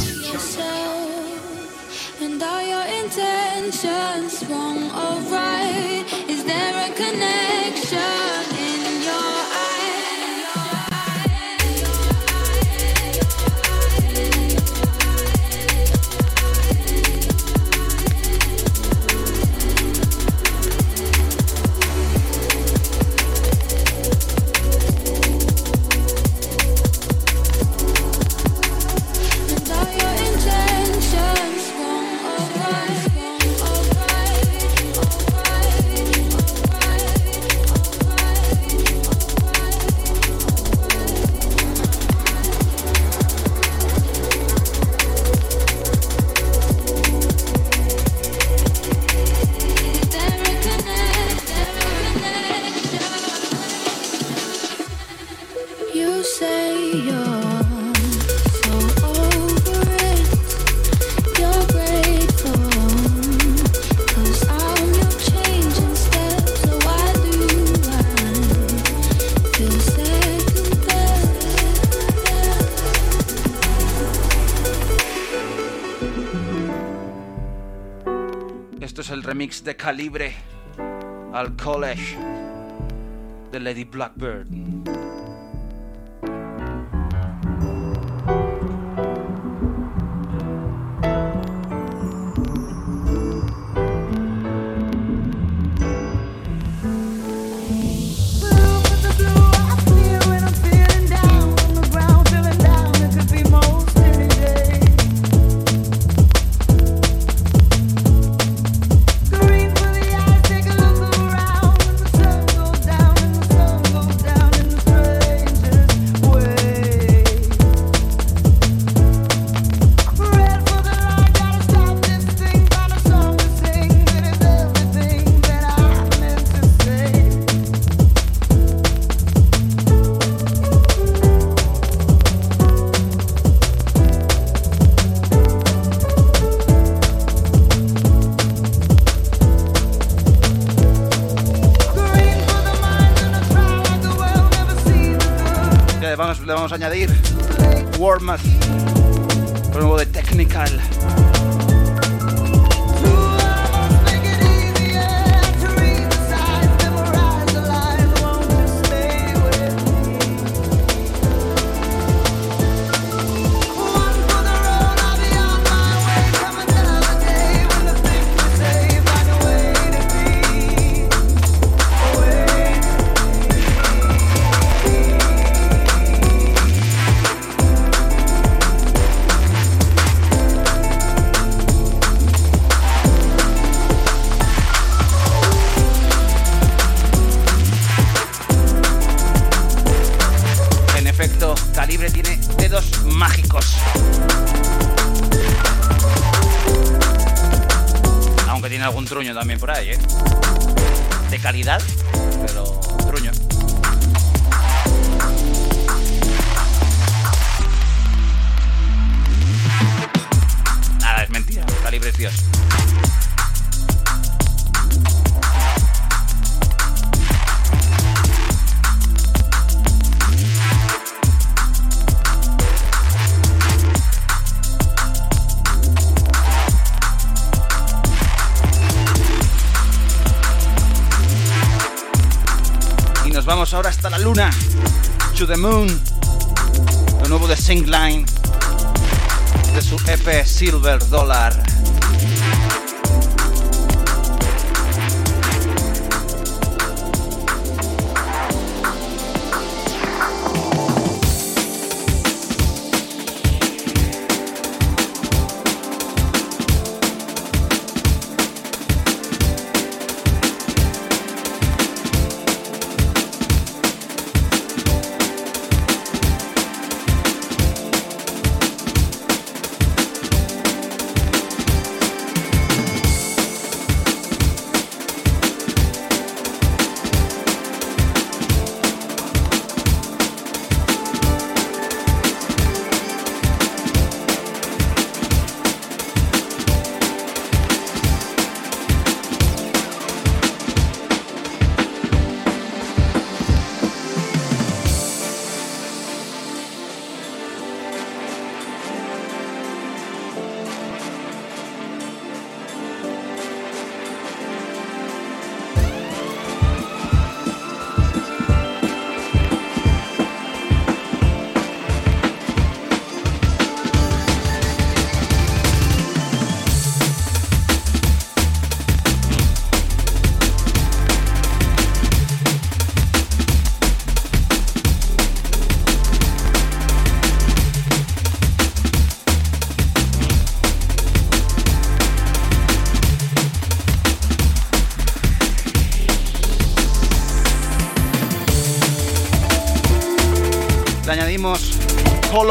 And are your intentions wrong or right? Is there a connection? De calibre al college de Lady Blackbird. Añadir Warmouth, nuevo de Technical.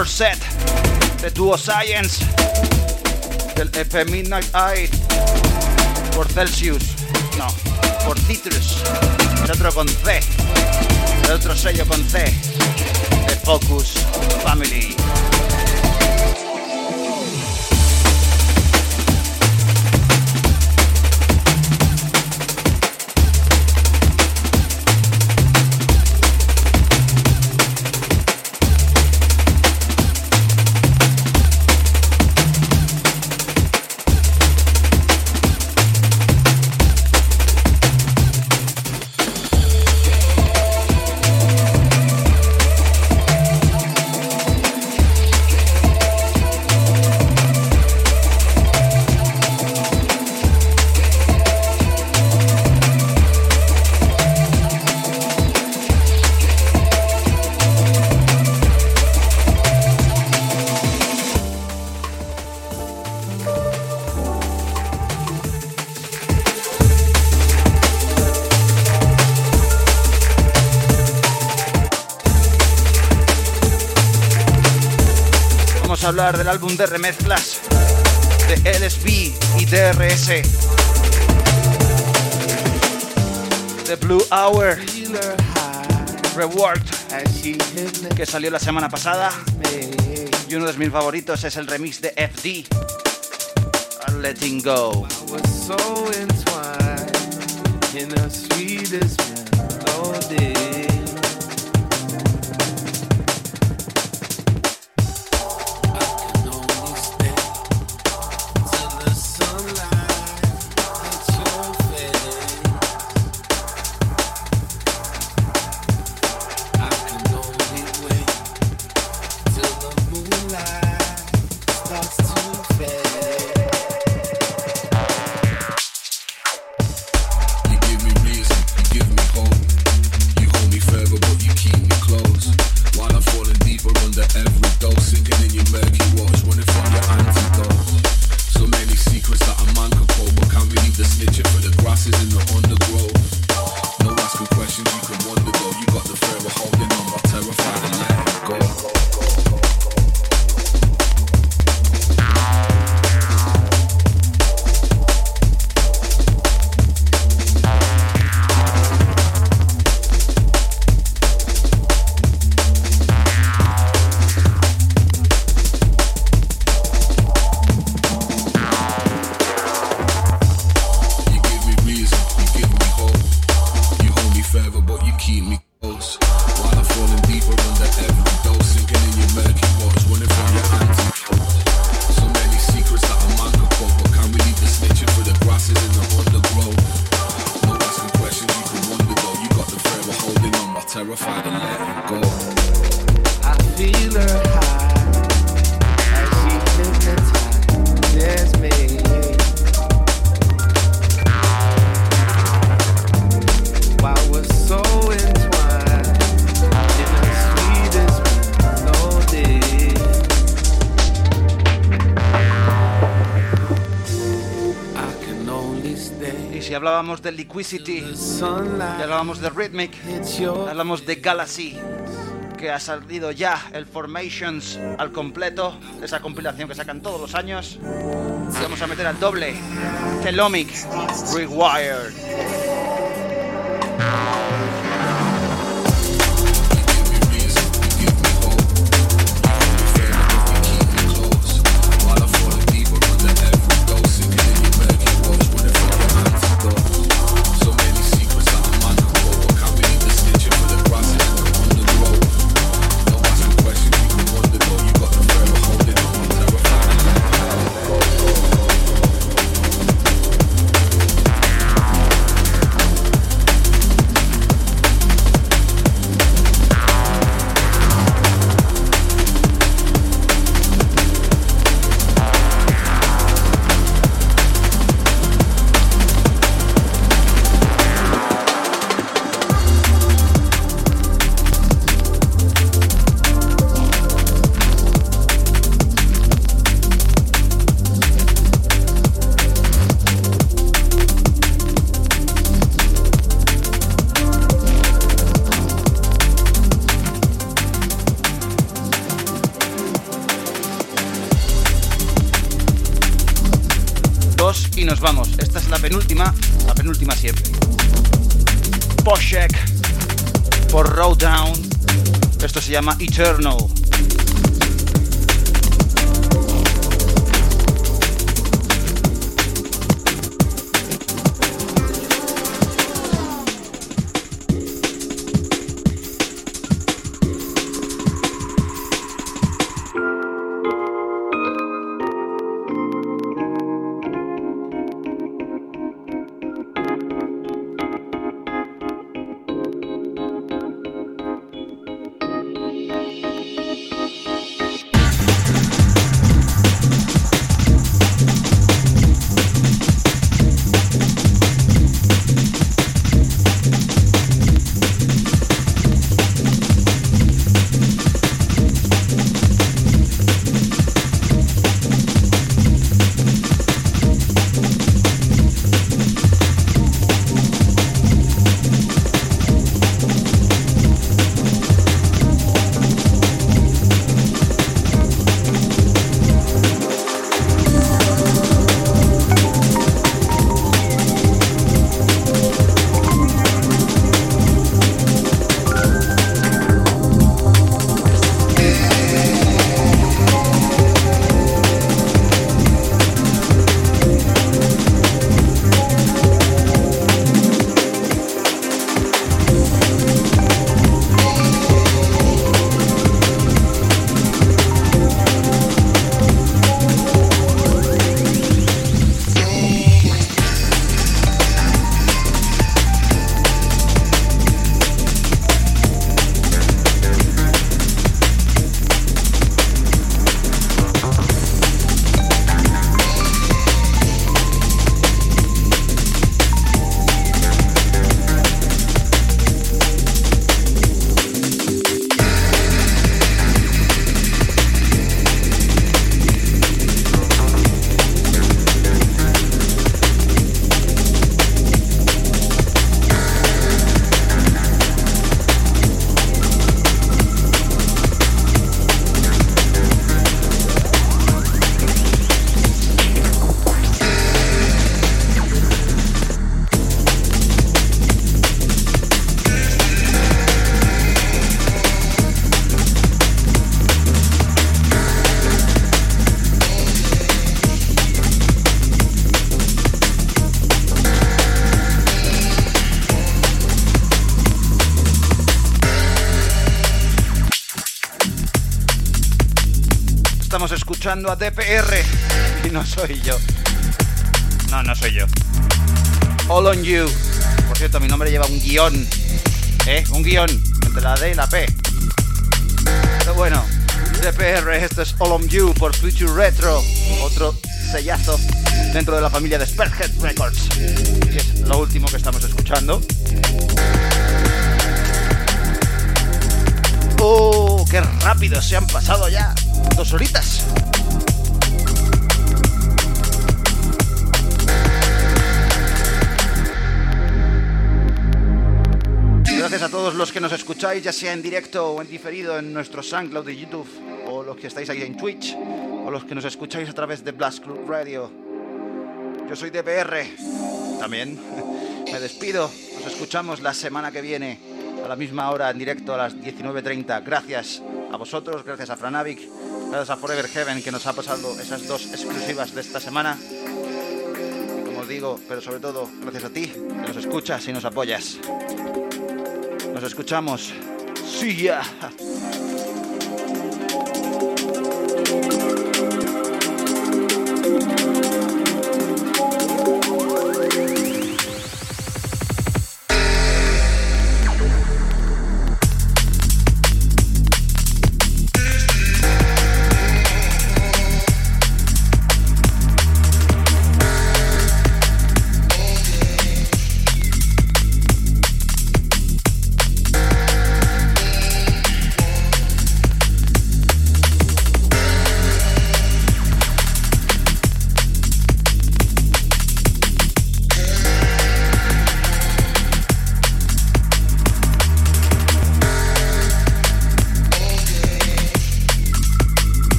Color Set de Duo Science del EP Midnight Eye por Celsius. No, por Citrus. El otro con C. El otro sello con C de Focus Family. Álbum de remezclas de LSB y DRS. The Blue Hour Reward que salió la semana pasada y uno de mis favoritos es el remix de FD Letting Go. Hablábamos de Liquidity, ya hablábamos de Rhythmic, hablamos de Galaxy, que ha salido ya el Formations al completo, esa compilación que sacan todos los años. Y vamos a meter al doble, Telomic Rewired. Eternal. Escuchando a DPR <laughs> y no soy yo. No, no soy yo. All on You. Por cierto, mi nombre lleva un guion. ¿Eh? Un guion entre la D y la P. Pero bueno, DPR, esto es All on You por Future Retro. Otro sellazo dentro de la familia de Spearhead Records. Y es lo último que estamos escuchando. ¡Oh! ¡Qué rápido se han pasado ya! Dos horitas. A todos los que nos escucháis, ya sea en directo o en diferido en nuestro SoundCloud de YouTube, o los que estáis ahí en Twitch, o los que nos escucháis a través de Blast Club Radio. Yo soy DPR, también. <laughs> Me despido, nos escuchamos la semana que viene a la misma hora en directo a las 19.30. Gracias a vosotros, gracias a Franavic, gracias a Forever Heaven que nos ha pasado esas dos exclusivas de esta semana. Como os digo, pero sobre todo gracias a ti que nos escuchas y nos apoyas. Nos escuchamos. Sí, ya.